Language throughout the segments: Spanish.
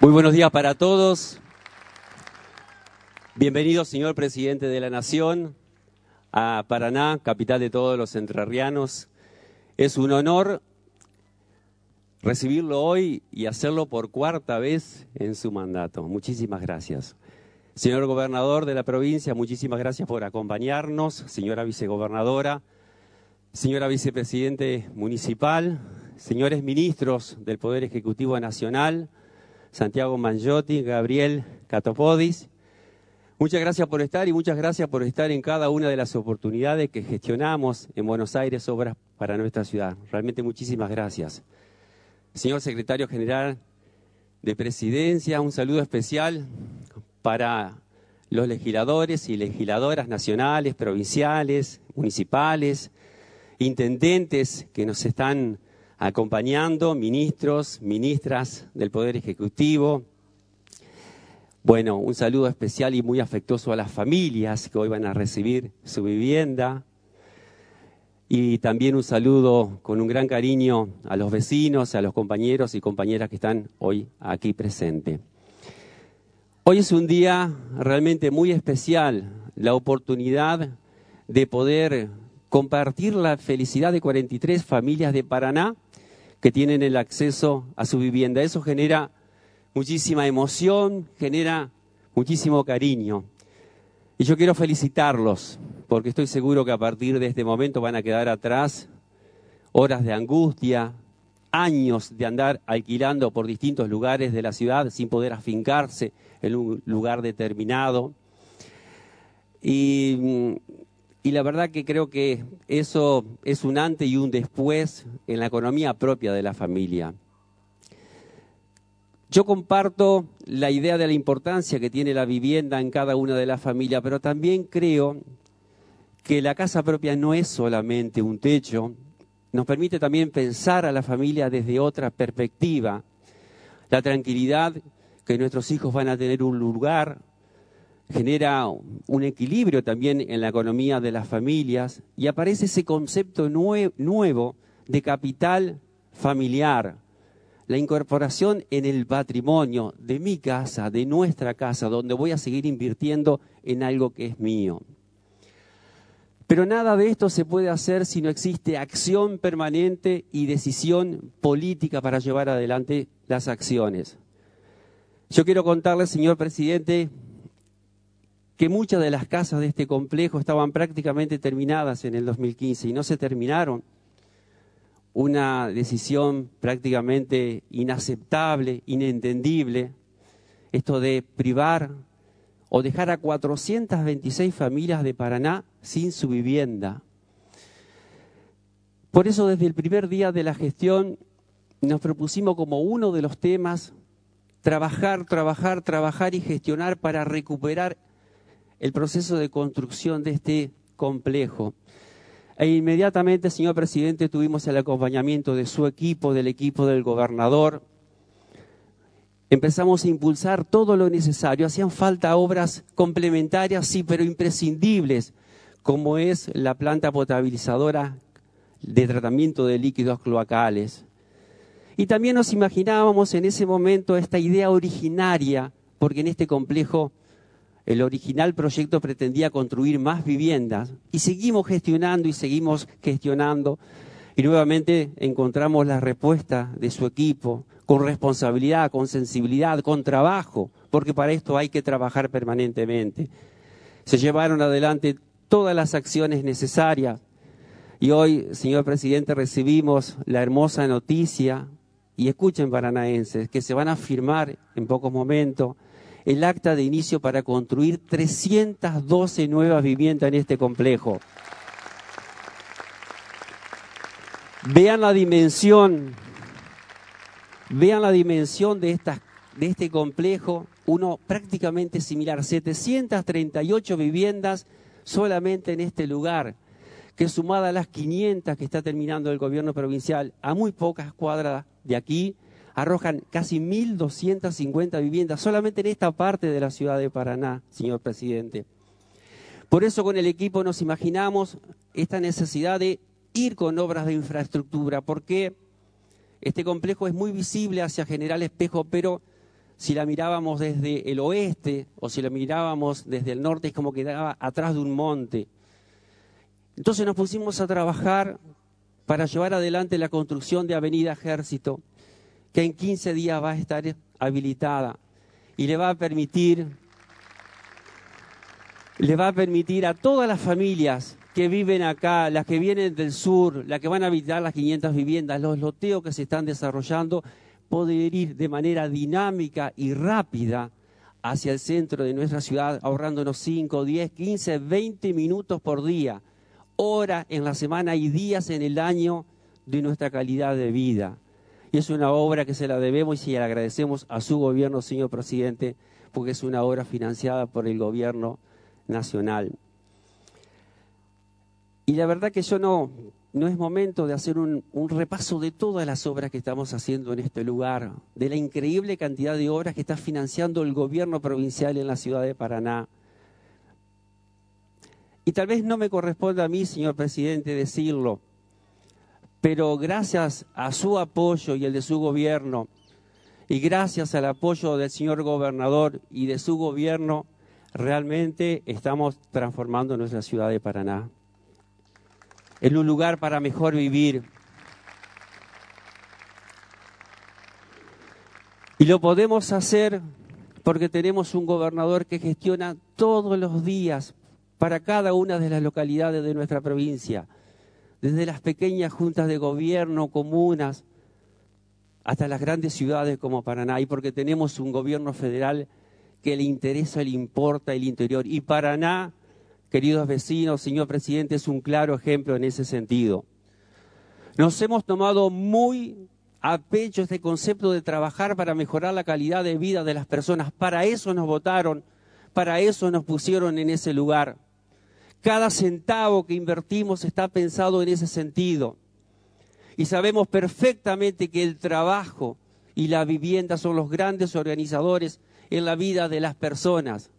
Muy buenos días para todos. Bienvenido, señor presidente de la Nación, a Paraná, capital de todos los entrerrianos. Es un honor recibirlo hoy y hacerlo por cuarta vez en su mandato. Muchísimas gracias. Señor gobernador de la provincia, muchísimas gracias por acompañarnos. Señora vicegobernadora, señora vicepresidente municipal, señores ministros del Poder Ejecutivo Nacional, Santiago Mangiotti, Gabriel Catopodis. Muchas gracias por estar y muchas gracias por estar en cada una de las oportunidades que gestionamos en Buenos Aires, obras para nuestra ciudad. Realmente muchísimas gracias. Señor secretario general de Presidencia, un saludo especial para los legisladores y legisladoras nacionales, provinciales, municipales, intendentes que nos están acompañando, ministros, ministras del Poder Ejecutivo. Bueno, un saludo especial y muy afectuoso a las familias que hoy van a recibir su vivienda. Y también un saludo con un gran cariño a los vecinos, a los compañeros y compañeras que están hoy aquí presentes. Hoy es un día realmente muy especial, la oportunidad de poder compartir la felicidad de 43 familias de Paraná que tienen el acceso a su vivienda. Eso genera muchísima emoción, genera muchísimo cariño. Y yo quiero felicitarlos, porque estoy seguro que a partir de este momento van a quedar atrás horas de angustia, años de andar alquilando por distintos lugares de la ciudad sin poder afincarse en un lugar determinado. Y y la verdad que creo que eso es un antes y un después en la economía propia de la familia. Yo comparto la idea de la importancia que tiene la vivienda en cada una de las familias, pero también creo que la casa propia no es solamente un techo, nos permite también pensar a la familia desde otra perspectiva, la tranquilidad que nuestros hijos van a tener un lugar genera un equilibrio también en la economía de las familias y aparece ese concepto nuevo de capital familiar, la incorporación en el patrimonio de mi casa, de nuestra casa, donde voy a seguir invirtiendo en algo que es mío. Pero nada de esto se puede hacer si no existe acción permanente y decisión política para llevar adelante las acciones. Yo quiero contarle, señor presidente, que muchas de las casas de este complejo estaban prácticamente terminadas en el 2015 y no se terminaron. Una decisión prácticamente inaceptable, inentendible, esto de privar o dejar a 426 familias de Paraná sin su vivienda. Por eso desde el primer día de la gestión nos propusimos como uno de los temas trabajar, trabajar, trabajar y gestionar para recuperar el proceso de construcción de este complejo. E inmediatamente, señor presidente, tuvimos el acompañamiento de su equipo, del equipo del gobernador. Empezamos a impulsar todo lo necesario. Hacían falta obras complementarias, sí, pero imprescindibles, como es la planta potabilizadora de tratamiento de líquidos cloacales. Y también nos imaginábamos en ese momento esta idea originaria, porque en este complejo el original proyecto pretendía construir más viviendas y seguimos gestionando y seguimos gestionando y nuevamente encontramos la respuesta de su equipo con responsabilidad, con sensibilidad, con trabajo, porque para esto hay que trabajar permanentemente. Se llevaron adelante todas las acciones necesarias y hoy, señor presidente, recibimos la hermosa noticia, y escuchen paranaenses, que se van a firmar en pocos momentos el acta de inicio para construir 312 nuevas viviendas en este complejo. Vean la dimensión, vean la dimensión de, de este complejo, uno prácticamente similar, 738 viviendas solamente en este lugar, que sumada a las 500 que está terminando el gobierno provincial, a muy pocas cuadras de aquí, arrojan casi 1.250 viviendas solamente en esta parte de la ciudad de Paraná, señor presidente. Por eso con el equipo nos imaginamos esta necesidad de ir con obras de infraestructura, porque Este complejo es muy visible hacia General Espejo, pero si la mirábamos desde el oeste o si la mirábamos desde el norte es como que quedaba atrás de un monte. Entonces nos pusimos a trabajar para llevar adelante la construcción de Avenida Ejército, que en 15 días va a estar habilitada y le va a permitir le va a permitir a todas las familias que viven acá, las que vienen del sur, las que van a habitar las 500 viviendas, los loteos que se están desarrollando, poder ir de manera dinámica y rápida hacia el centro de nuestra ciudad, ahorrándonos 5, 10, 15, 20 minutos por día, horas en la semana y días en el año de nuestra calidad de vida. Y es una obra que se la debemos y se la agradecemos a su gobierno, señor presidente, porque es una obra financiada por el gobierno nacional. Y la verdad que yo no, no es momento de hacer un, repaso de todas las obras que estamos haciendo en este lugar, de la increíble cantidad de obras que está financiando el gobierno provincial en la ciudad de Paraná. Y tal vez no me corresponda a mí, señor presidente, decirlo, pero gracias a su apoyo y el de su gobierno, y gracias al apoyo del señor gobernador y de su gobierno, realmente estamos transformando nuestra ciudad de Paraná en un lugar para mejor vivir. Y lo podemos hacer porque tenemos un gobernador que gestiona todos los días para cada una de las localidades de nuestra provincia, desde las pequeñas juntas de gobierno, comunas, hasta las grandes ciudades como Paraná, y porque tenemos un gobierno federal que le interesa, le importa el interior. Y Paraná queridos vecinos, señor presidente, es un claro ejemplo en ese sentido. Nos hemos tomado muy a pecho este concepto de trabajar para mejorar la calidad de vida de las personas. Para eso nos votaron, para eso nos pusieron en ese lugar. Cada centavo que invertimos está pensado en ese sentido. Y sabemos perfectamente que el trabajo y la vivienda son los grandes organizadores en la vida de las personas.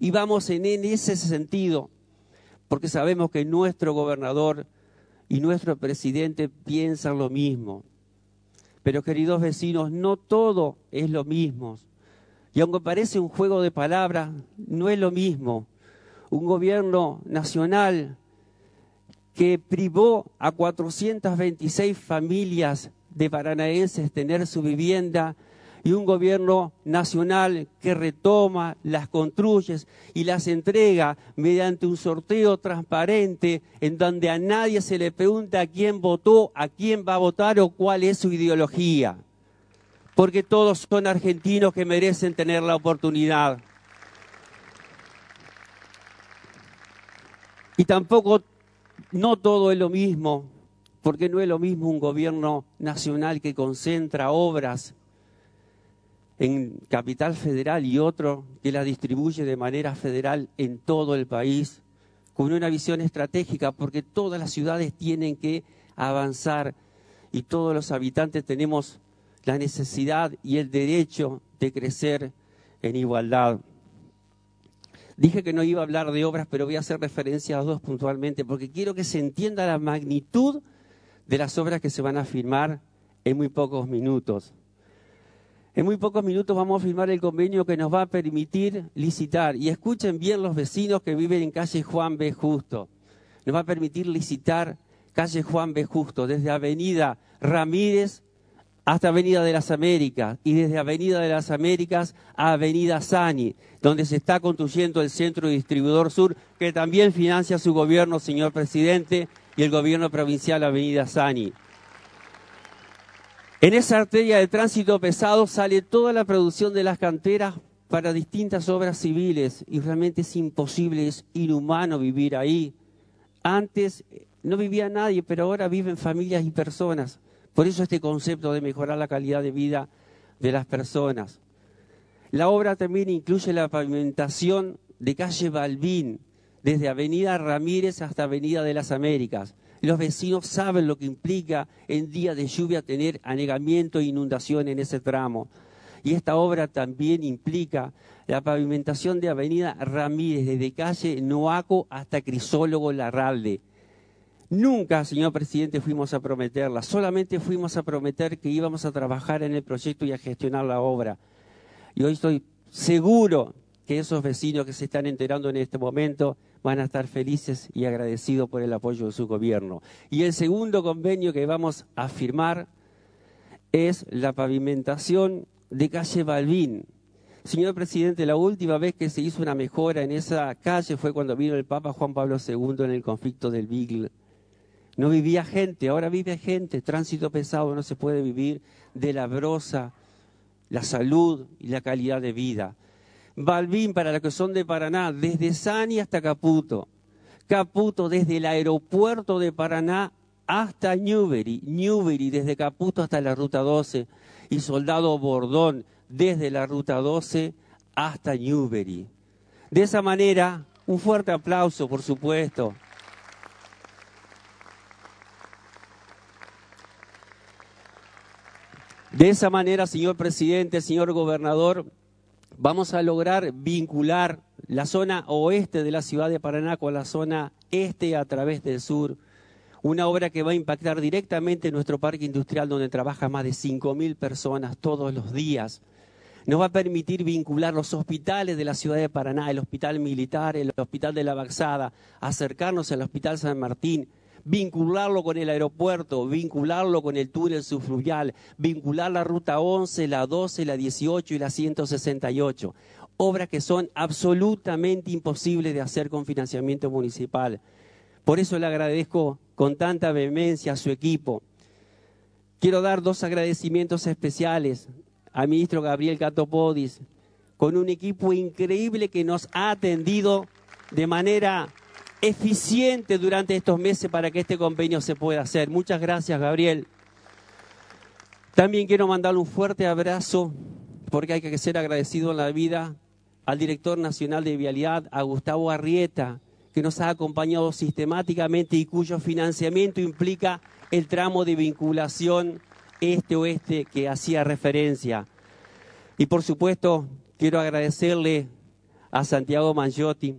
Y vamos en, ese sentido porque sabemos que nuestro gobernador y nuestro presidente piensan lo mismo. Pero queridos vecinos, no todo es lo mismo. Y aunque parece un juego de palabras, no es lo mismo. Un gobierno nacional que privó a 426 familias de paranaenses tener su vivienda y un gobierno nacional que retoma, las construye y las entrega mediante un sorteo transparente en donde a nadie se le pregunta a quién votó, a quién va a votar o cuál es su ideología. Porque todos son argentinos que merecen tener la oportunidad. Y tampoco, no todo es lo mismo, porque no es lo mismo un gobierno nacional que concentra obras en Capital Federal y otro que la distribuye de manera federal en todo el país, con una visión estratégica, porque todas las ciudades tienen que avanzar y todos los habitantes tenemos la necesidad y el derecho de crecer en igualdad. Dije que no iba a hablar de obras, pero voy a hacer referencia a dos puntualmente, porque quiero que se entienda la magnitud de las obras que se van a firmar en muy pocos minutos. En muy pocos minutos vamos a firmar el convenio que nos va a permitir licitar. Y escuchen bien los vecinos que viven en calle Juan B. Justo. Nos va a permitir licitar calle Juan B. Justo, desde Avenida Ramírez hasta Avenida de las Américas y desde Avenida de las Américas a Avenida Sani, donde se está construyendo el Centro Distribuidor Sur, que también financia su gobierno, señor presidente, y el gobierno provincial Avenida Sani. En esa arteria de tránsito pesado sale toda la producción de las canteras para distintas obras civiles y realmente es imposible, es inhumano vivir ahí. Antes eh, no vivía nadie, pero ahora viven familias y personas. Por eso este concepto de mejorar la calidad de vida de las personas. La obra también incluye la pavimentación de calle Balbín, desde Avenida Ramírez hasta Avenida de las Américas. Los vecinos saben lo que implica en día de lluvia tener anegamiento e inundación en ese tramo. Y esta obra también implica la pavimentación de Avenida Ramírez, desde calle Noaco hasta Crisólogo Larralde. Nunca, señor presidente, fuimos a prometerla, solamente fuimos a prometer que íbamos a trabajar en el proyecto y a gestionar la obra. Y hoy estoy seguro que esos vecinos que se están enterando en este momento van a estar felices y agradecidos por el apoyo de su gobierno. Y el segundo convenio que vamos a firmar es la pavimentación de calle Balbín. Señor presidente, la última vez que se hizo una mejora en esa calle fue cuando vino el Papa Juan Pablo II en el conflicto del Beagle no vivía gente, ahora vive gente, tránsito pesado, no se puede vivir de la brosa, la salud y la calidad de vida. Balbín para los que son de Paraná, desde Sani hasta Caputo. Caputo desde el aeropuerto de Paraná hasta Newbery. Newbery desde Caputo hasta la ruta 12. Y Soldado Bordón desde la ruta 12 hasta Newbery. De esa manera, un fuerte aplauso, por supuesto, De esa manera, señor presidente, señor gobernador, vamos a lograr vincular la zona oeste de la ciudad de Paraná con la zona este a través del sur. Una obra que va a impactar directamente en nuestro parque industrial donde trabaja más de 5.000 personas todos los días. Nos va a permitir vincular los hospitales de la ciudad de Paraná, el hospital militar, el hospital de la Baxada, acercarnos al hospital San Martín, vincularlo con el aeropuerto, vincularlo con el túnel subfluvial, vincular la ruta 11, la 12, la 18 y la 168. Obras que son absolutamente imposibles de hacer con financiamiento municipal. Por eso le agradezco con tanta vehemencia a su equipo. Quiero dar dos agradecimientos especiales al ministro Gabriel Catopodis, con un equipo increíble que nos ha atendido de manera eficiente durante estos meses para que este convenio se pueda hacer. Muchas gracias, Gabriel. También quiero mandarle un fuerte abrazo, porque hay que ser agradecido en la vida, al director nacional de Vialidad, a Gustavo Arrieta, que nos ha acompañado sistemáticamente y cuyo financiamiento implica el tramo de vinculación este-oeste que hacía referencia. Y por supuesto, quiero agradecerle a Santiago Mangiotti,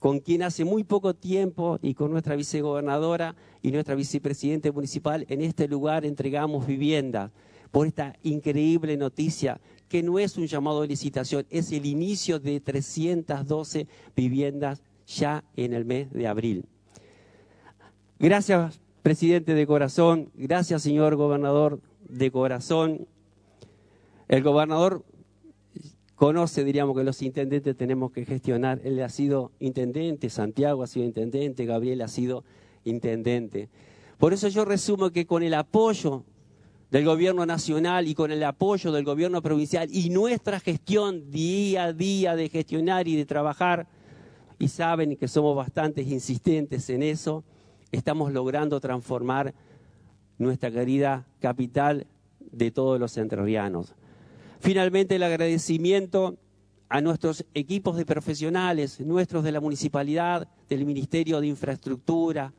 con quien hace muy poco tiempo y con nuestra vicegobernadora y nuestra vicepresidente municipal en este lugar entregamos vivienda por esta increíble noticia que no es un llamado de licitación, es el inicio de 312 viviendas ya en el mes de abril. Gracias, presidente de corazón, gracias, señor gobernador de corazón. El gobernador conoce, diríamos, que los intendentes tenemos que gestionar. Él ha sido intendente, Santiago ha sido intendente, Gabriel ha sido intendente. Por eso yo resumo que con el apoyo del gobierno nacional y con el apoyo del gobierno provincial y nuestra gestión día a día de gestionar y de trabajar, y saben que somos bastante insistentes en eso, estamos logrando transformar nuestra querida capital de todos los entrerrianos. Finalmente, el agradecimiento a nuestros equipos de profesionales, nuestros de la municipalidad, del Ministerio de Infraestructura,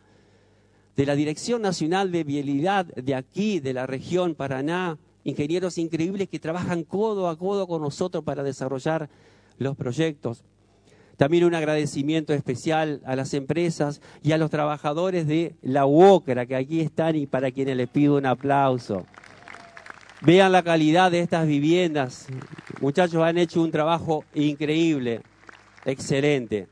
de la Dirección Nacional de Vialidad de aquí, de la región Paraná, ingenieros increíbles que trabajan codo a codo con nosotros para desarrollar los proyectos. También un agradecimiento especial a las empresas y a los trabajadores de la UOCRA que aquí están y para quienes les pido un aplauso. Vean la calidad de estas viviendas. Muchachos han hecho un trabajo increíble, excelente.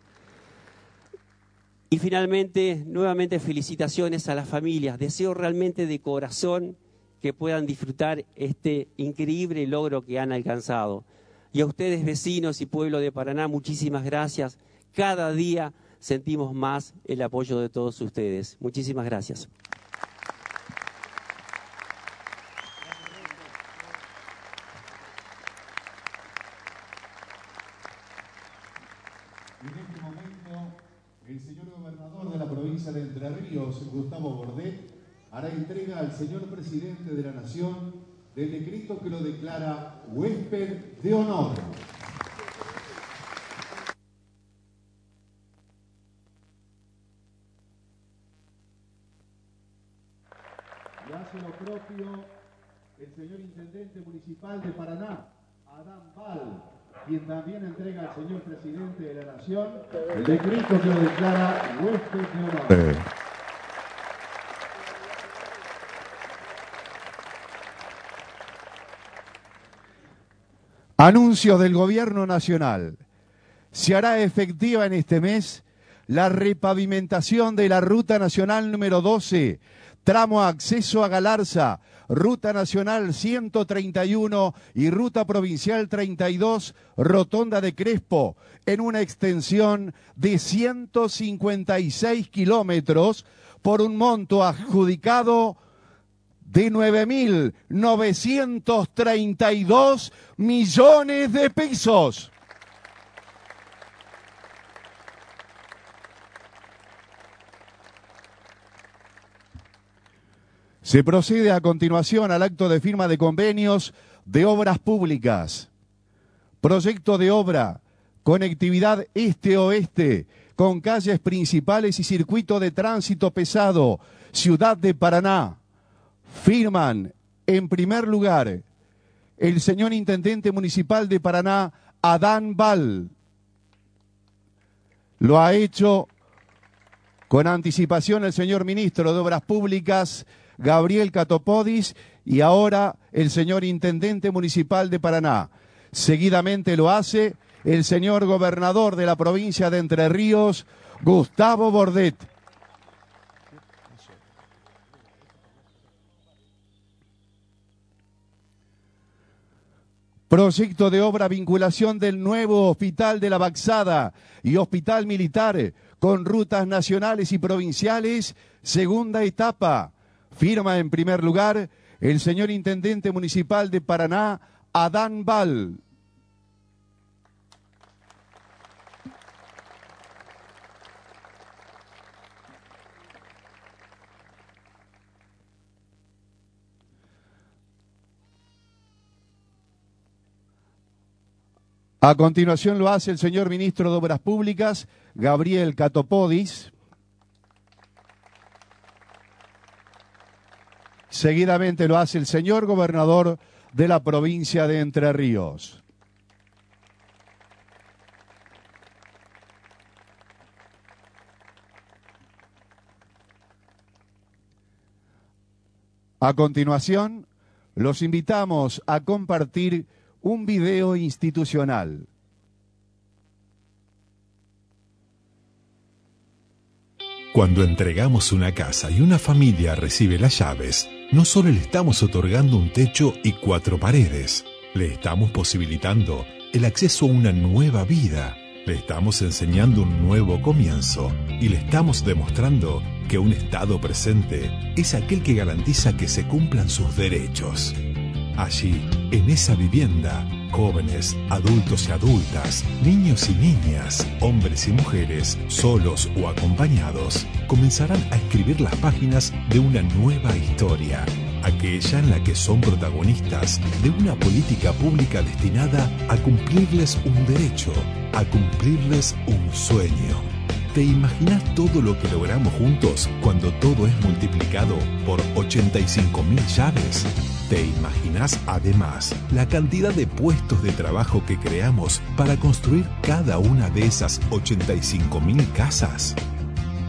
Y finalmente, nuevamente felicitaciones a las familias. Deseo realmente de corazón que puedan disfrutar este increíble logro que han alcanzado. Y a ustedes, vecinos y pueblo de Paraná, muchísimas gracias. Cada día sentimos más el apoyo de todos ustedes. Muchísimas gracias. de Entre Ríos, Gustavo Bordet, entrega al señor presidente de la Nación del decreto que lo declara huésped de honor. Y hace lo propio el señor intendente municipal de Paraná, Adán Val quien también entrega al señor presidente de la Nación el decreto que lo declara huésped de honor. Anuncio del Gobierno Nacional. Se hará efectiva en este mes la repavimentación de la Ruta Nacional número 12, tramo acceso a Galarza, Ruta Nacional 131 y Ruta Provincial 32, Rotonda de Crespo, en una extensión de 156 kilómetros por un monto adjudicado de 9.932 millones de pesos. Se procede a continuación al acto de firma de convenios de obras públicas. Proyecto de obra, conectividad este-oeste, con calles principales y circuito de tránsito pesado, Ciudad de Paraná firman en primer lugar el señor Intendente Municipal de Paraná, Adán Val. Lo ha hecho con anticipación el señor Ministro de Obras Públicas, Gabriel Catopodis, y ahora el señor Intendente Municipal de Paraná. Seguidamente lo hace el señor Gobernador de la provincia de Entre Ríos, Gustavo Bordet. Proyecto de obra vinculación del nuevo Hospital de la Baxada y Hospital Militar con rutas nacionales y provinciales, segunda etapa. Firma en primer lugar el señor Intendente Municipal de Paraná, Adán Val. A continuación lo hace el señor ministro de Obras Públicas, Gabriel Catopodis. Seguidamente lo hace el señor gobernador de la provincia de Entre Ríos. A continuación, los invitamos a compartir un video institucional. Cuando entregamos una casa y una familia recibe las llaves, no solo le estamos otorgando un techo y cuatro paredes, le estamos posibilitando el acceso a una nueva vida, le estamos enseñando un nuevo comienzo y le estamos demostrando que un Estado presente es aquel que garantiza que se cumplan sus derechos. Allí, en esa vivienda, jóvenes, adultos y adultas, niños y niñas, hombres y mujeres, solos o acompañados, comenzarán a escribir las páginas de una nueva historia, aquella en la que son protagonistas de una política pública destinada a cumplirles un derecho, a cumplirles un sueño. ¿Te imaginas todo lo que logramos juntos cuando todo es multiplicado por 85.000 llaves? ¿Te imaginas además la cantidad de puestos de trabajo que creamos para construir cada una de esas 85.000 casas?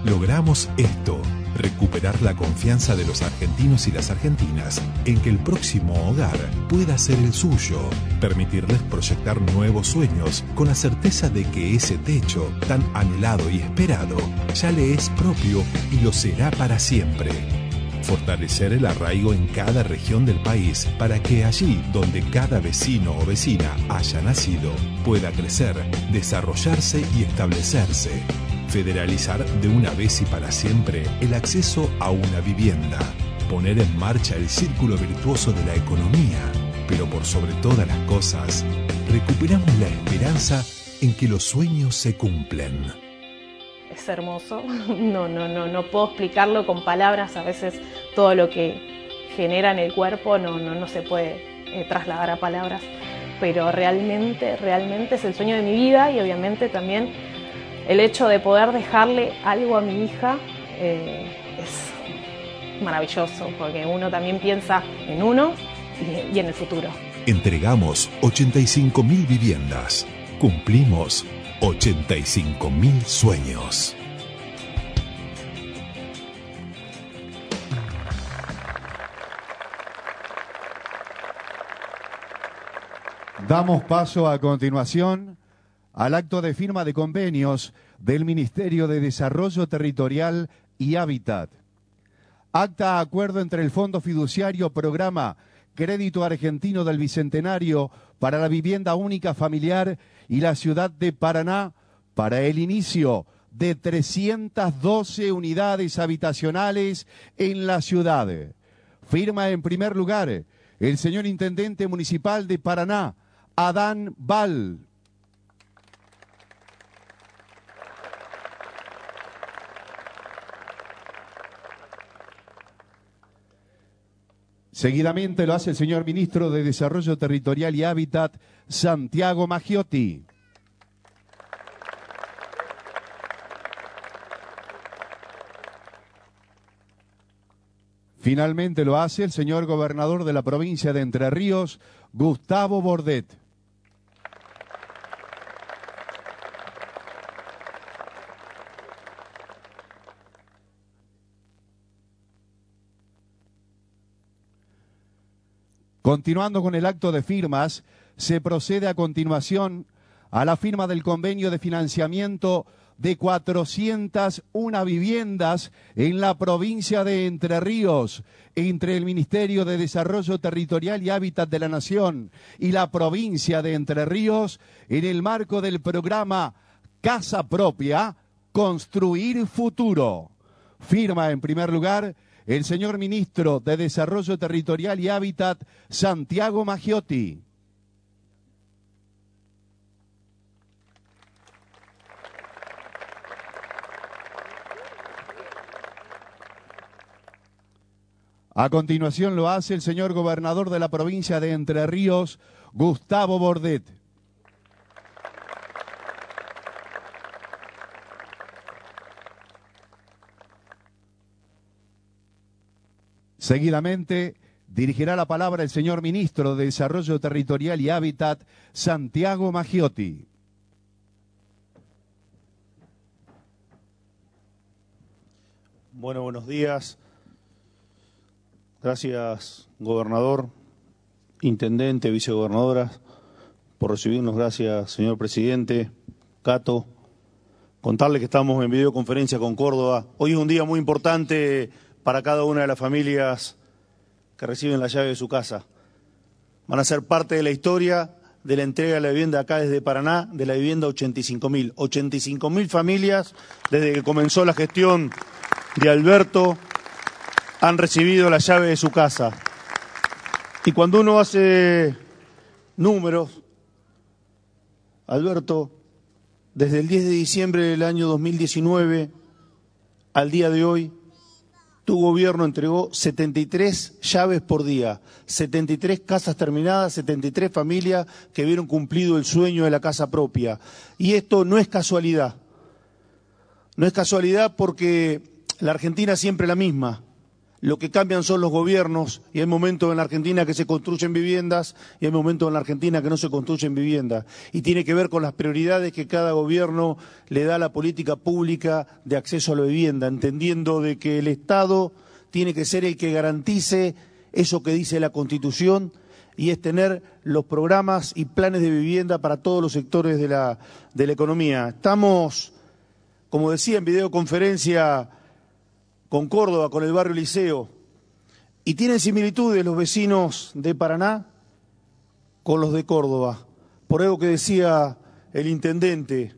Logramos esto, recuperar la confianza de los argentinos y las argentinas en que el próximo hogar pueda ser el suyo, permitirles proyectar nuevos sueños con la certeza de que ese techo tan anhelado y esperado ya le es propio y lo será para siempre fortalecer el arraigo en cada región del país para que allí donde cada vecino o vecina haya nacido pueda crecer, desarrollarse y establecerse. Federalizar de una vez y para siempre el acceso a una vivienda. Poner en marcha el círculo virtuoso de la economía. Pero por sobre todas las cosas, recuperamos la esperanza en que los sueños se cumplen es hermoso. No, no, no, no puedo explicarlo con palabras. A veces todo lo que genera en el cuerpo no, no, no se puede eh, trasladar a palabras. Pero realmente, realmente es el sueño de mi vida y obviamente también el hecho de poder dejarle algo a mi hija eh, es maravilloso, porque uno también piensa en uno y, en el futuro. Entregamos 85.000 viviendas. Cumplimos 85 mil sueños. Damos paso a continuación al acto de firma de convenios del Ministerio de Desarrollo Territorial y Hábitat. Acta acuerdo entre el Fondo Fiduciario Programa Crédito Argentino del Bicentenario para la Vivienda Única Familiar y la Ciudad de Paraná para el inicio de 312 unidades habitacionales en la ciudad. Firma en primer lugar el señor Intendente Municipal de Paraná, Adán Val. Seguidamente lo hace el señor Ministro de Desarrollo Territorial y Hábitat, Santiago Maggiotti. Finalmente lo hace el señor gobernador de la provincia de Entre Ríos, Gustavo Bordet. Continuando con el acto de firmas, se procede a continuación a la firma del convenio de financiamiento de 401 viviendas en la provincia de Entre Ríos entre el Ministerio de Desarrollo Territorial y Hábitat de la Nación y la provincia de Entre Ríos en el marco del programa Casa Propia, Construir Futuro. Firma en primer lugar el señor ministro de Desarrollo Territorial y Hábitat, Santiago Maggiotti. A continuación lo hace el señor gobernador de la provincia de Entre Ríos, Gustavo Bordet. Seguidamente dirigirá la palabra el señor ministro de Desarrollo Territorial y Hábitat, Santiago Maggiotti. Bueno, buenos días. Gracias, gobernador, intendente, vicegobernadora, por recibirnos. Gracias, señor presidente, Cato. Contarle que estamos en videoconferencia con Córdoba. Hoy es un día muy importante para cada una de las familias que reciben la llave de su casa. Van a ser parte de la historia de la entrega de la vivienda acá desde Paraná, de la vivienda 85.000. 85.000 familias desde que comenzó la gestión de Alberto han recibido la llave de su casa. Y cuando uno hace números, Alberto, desde el 10 de diciembre del año 2019 al día de hoy, tu gobierno entregó 73 llaves por día, 73 casas terminadas, 73 familias que vieron cumplido el sueño de la casa propia. Y esto no es casualidad. No es casualidad porque la Argentina es siempre la misma lo que cambian son los gobiernos y hay momentos en la Argentina que se construyen viviendas y hay momentos en la Argentina que no se construyen viviendas. Y tiene que ver con las prioridades que cada gobierno le da a la política pública de acceso a la vivienda, entendiendo de que el Estado tiene que ser el que garantice eso que dice la Constitución y es tener los programas y planes de vivienda para todos los sectores de la, de la economía. Estamos, como decía en videoconferencia, con Córdoba, con el barrio Liceo, y tienen similitudes los vecinos de Paraná con los de Córdoba. Por algo que decía el intendente,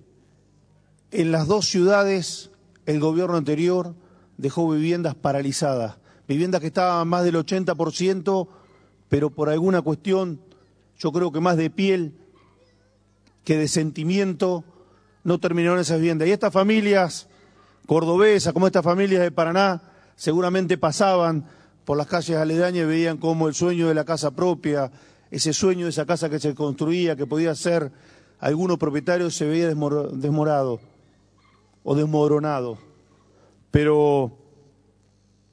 en las dos ciudades el gobierno anterior dejó viviendas paralizadas, viviendas que estaban más del 80%, pero por alguna cuestión, yo creo que más de piel que de sentimiento, no terminaron esas viviendas. Y estas familias cordobesa, como estas familias de Paraná, seguramente pasaban por las calles aledañas y veían cómo el sueño de la casa propia, ese sueño de esa casa que se construía, que podía ser algunos propietarios, se veía desmorado o desmoronado. Pero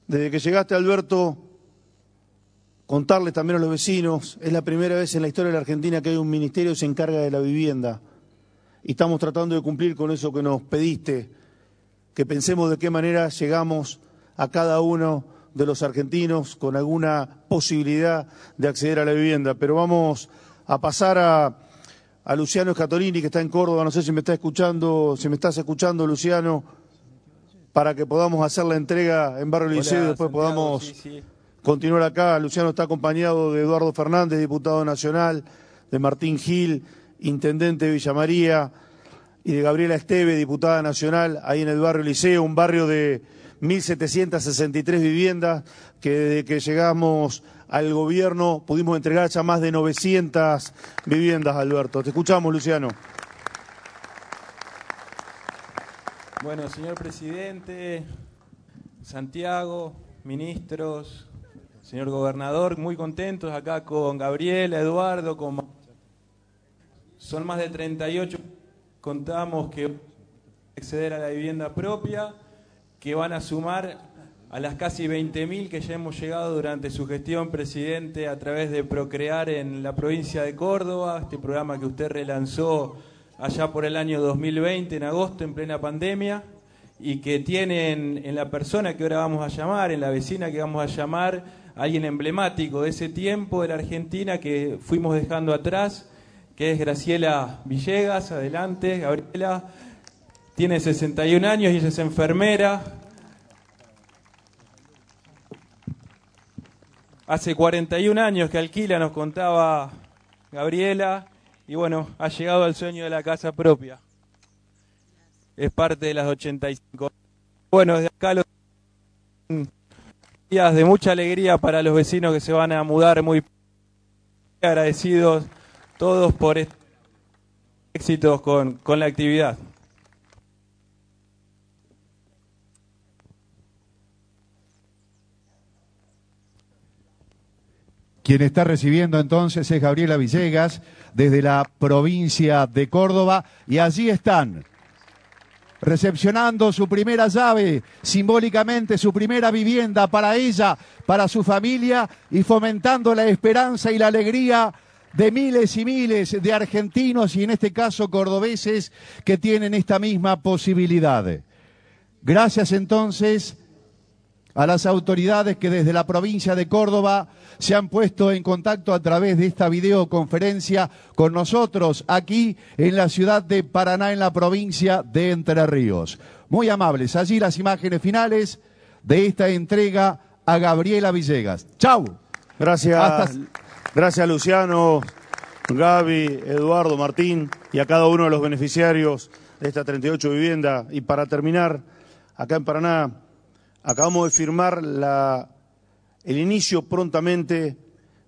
desde que llegaste, Alberto, contarles también a los vecinos, es la primera vez en la historia de la Argentina que hay un ministerio que se encarga de la vivienda. Y estamos tratando de cumplir con eso que nos pediste que pensemos de qué manera llegamos a cada uno de los argentinos con alguna posibilidad de acceder a la vivienda. Pero vamos a pasar a, a Luciano Scatolini, que está en Córdoba, no sé si me está escuchando, si me estás escuchando, Luciano, para que podamos hacer la entrega en Barrio Liceo y después podamos continuar acá. Luciano está acompañado de Eduardo Fernández, diputado nacional, de Martín Gil, intendente de Villa María, y de Gabriela Esteve, diputada nacional, ahí en el barrio Liceo, un barrio de 1.763 viviendas que desde que llegamos al gobierno pudimos entregar ya más de 900 viviendas, Alberto. Te escuchamos, Luciano. Bueno, señor presidente, Santiago, ministros, señor gobernador, muy contentos acá con Gabriela, Eduardo, con... Son más de 38, contamos que acceder a la vivienda propia, que van a sumar a las casi 20.000 que ya hemos llegado durante su gestión, presidente, a través de Procrear en la provincia de Córdoba, este programa que usted relanzó allá por el año 2020, en agosto, en plena pandemia, y que tienen en la persona que ahora vamos a llamar, en la vecina que vamos a llamar, alguien emblemático de ese tiempo de la Argentina que fuimos dejando atrás, que es Graciela Villegas. Adelante, Gabriela. Tiene 61 años y ella es enfermera, Hace 41 años que alquila, nos contaba Gabriela, y bueno, ha llegado al sueño de la casa propia. Es parte de las 85. Bueno, desde acá los días de mucha alegría para los vecinos que se van a mudar, muy agradecidos todos por éxitos con, con la actividad. Quien está recibiendo entonces es Gabriela Villegas desde la provincia de Córdoba y allí están recepcionando su primera llave, simbólicamente su primera vivienda para ella, para su familia y fomentando la esperanza y la alegría de miles y miles de argentinos y en este caso cordobeses que tienen esta misma posibilidad. Gracias entonces a las autoridades que desde la provincia de Córdoba se han puesto en contacto a través de esta videoconferencia con nosotros aquí en la ciudad de Paraná, en la provincia de Entre Ríos. Muy amables. Allí las imágenes finales de esta entrega a Gabriela Villegas. ¡Chau! Gracias. Gracias, Luciano, Gaby, Eduardo, Martín y a cada uno de los beneficiarios de esta 38 vivienda. Y para terminar, acá en Paraná, acabamos de firmar el inicio prontamente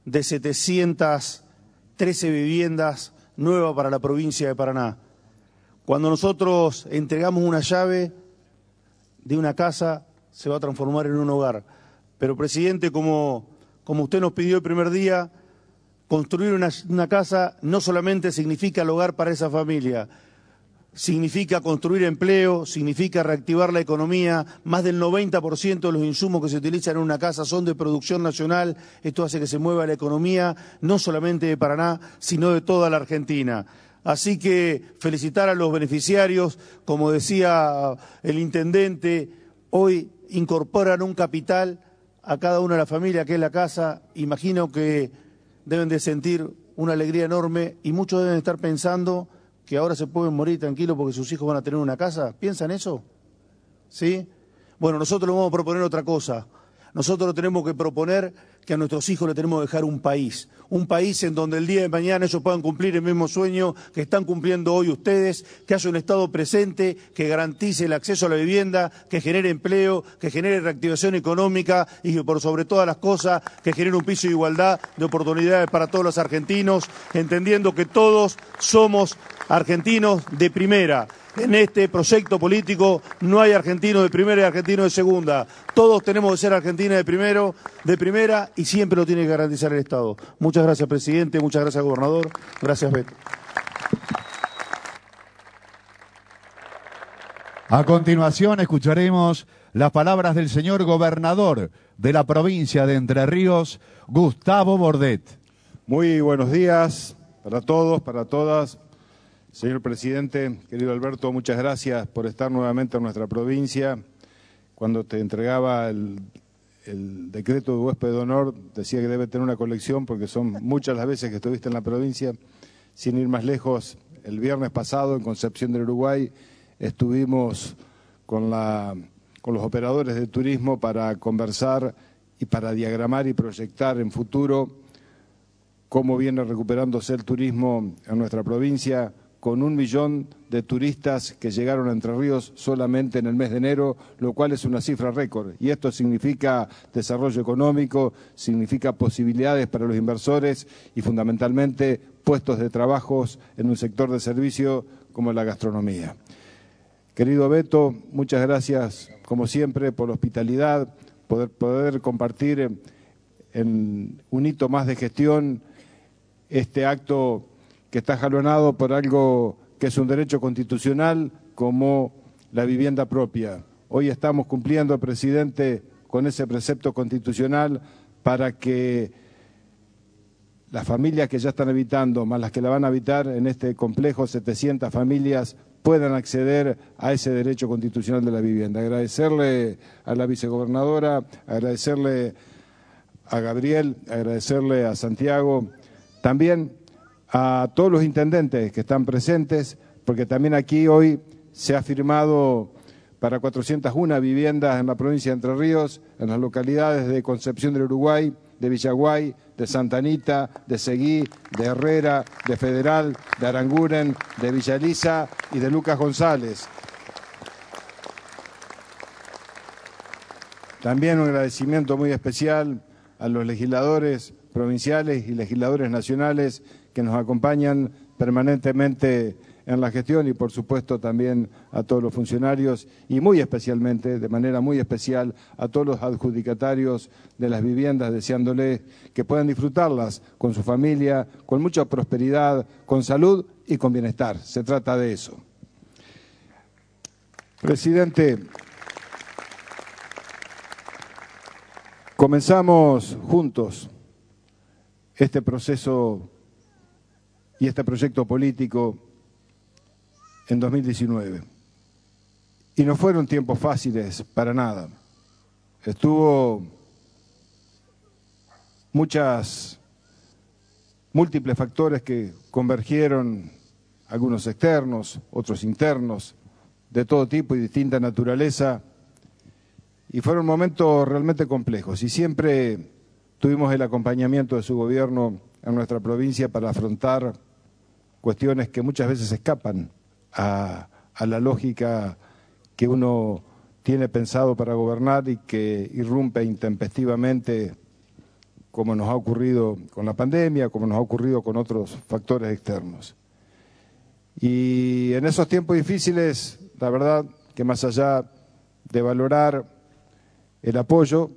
de 713 viviendas nuevas para la provincia de Paraná. Cuando nosotros entregamos una llave de una casa, se va a transformar en un hogar. Pero, presidente, como, como usted nos pidió el primer día, construir una, casa no solamente significa el hogar para esa familia, significa construir empleo, significa reactivar la economía. Más del 90% de los insumos que se utilizan en una casa son de producción nacional. Esto hace que se mueva la economía no solamente de Paraná, sino de toda la Argentina. Así que felicitar a los beneficiarios, como decía el intendente, hoy incorporan un capital a cada una de las familias que es la casa. Imagino que deben de sentir una alegría enorme y muchos deben estar pensando que ahora se pueden morir tranquilos porque sus hijos van a tener una casa? ¿Piensan eso? ¿Sí? Bueno, nosotros le vamos a proponer otra cosa. Nosotros tenemos que proponer que a nuestros hijos le tenemos que dejar un país, un país en donde el día de mañana ellos puedan cumplir el mismo sueño que están cumpliendo hoy ustedes, que haya un Estado presente, que garantice el acceso a la vivienda, que genere empleo, que genere reactivación económica y que por sobre todas las cosas que genere un piso de igualdad de oportunidades para todos los argentinos, entendiendo que todos somos argentinos de primera. En este proyecto político no hay argentinos de primera y argentinos de segunda. Todos tenemos que ser argentinos de primero, de primera y siempre lo tiene que garantizar el Estado. Muchas gracias, presidente. Muchas gracias, gobernador. Gracias, Beto. A continuación escucharemos las palabras del señor gobernador de la provincia de Entre Ríos, Gustavo Bordet. Muy buenos días para todos, para todas. Señor presidente, querido Alberto, muchas gracias por estar nuevamente en nuestra provincia. Cuando te entregaba el, el decreto de huésped de honor decía que debe tener una colección porque son muchas las veces que estuviste en la provincia. Sin ir más lejos, el viernes pasado en Concepción del Uruguay estuvimos con, la, con los operadores de turismo para conversar y para diagramar y proyectar en futuro cómo viene recuperándose el turismo en nuestra provincia, con un millón de turistas que llegaron a Entre Ríos solamente en el mes de enero, lo cual es una cifra récord. Y esto significa desarrollo económico, significa posibilidades para los inversores y fundamentalmente puestos de trabajo en un sector de servicio como la gastronomía. Querido Beto, muchas gracias como siempre por la hospitalidad, poder, poder compartir en un hito más de gestión este acto que está jalonado por algo que es un derecho constitucional como la vivienda propia. Hoy estamos cumpliendo, presidente, con ese precepto constitucional para que las familias que ya están habitando, más las que la van a habitar en este complejo, 700 familias, puedan acceder a ese derecho constitucional de la vivienda. Agradecerle a la vicegobernadora, agradecerle a Gabriel, agradecerle a Santiago, también a todos los intendentes que están presentes, porque también aquí hoy se ha firmado para 401 viviendas en la provincia de Entre Ríos, en las localidades de Concepción del Uruguay, de Villaguay, de Santa Anita, de Seguí, de Herrera, de Federal, de Aranguren, de Villa Elisa y de Lucas González. También un agradecimiento muy especial a los legisladores provinciales y legisladores nacionales que nos acompañan permanentemente en la gestión y por supuesto también a todos los funcionarios y muy especialmente, de manera muy especial, a todos los adjudicatarios de las viviendas, deseándoles que puedan disfrutarlas con su familia, con mucha prosperidad, con salud y con bienestar. Se trata de eso. Presidente, comenzamos juntos este proceso y este proyecto político en 2019. Y no fueron tiempos fáciles para nada. Estuvo muchas múltiples factores que convergieron, algunos externos, otros internos, de todo tipo y distinta naturaleza, y fueron momentos realmente complejos. Y siempre tuvimos el acompañamiento de su gobierno en nuestra provincia para afrontar cuestiones que muchas veces escapan a, la lógica que uno tiene pensado para gobernar y que irrumpe intempestivamente como nos ha ocurrido con la pandemia, como nos ha ocurrido con otros factores externos. Y en esos tiempos difíciles, la verdad que más allá de valorar el apoyo,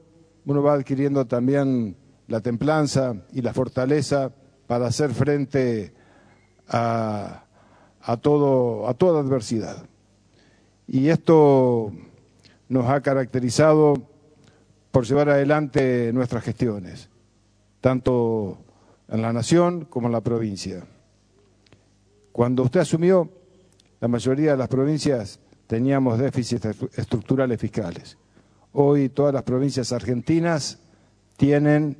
uno va adquiriendo también la templanza y la fortaleza para hacer frente a, todo, a toda adversidad. Y esto nos ha caracterizado por llevar adelante nuestras gestiones, tanto en la nación como en la provincia. Cuando usted asumió, la mayoría de las provincias teníamos déficits estructurales fiscales. Hoy todas las provincias argentinas tienen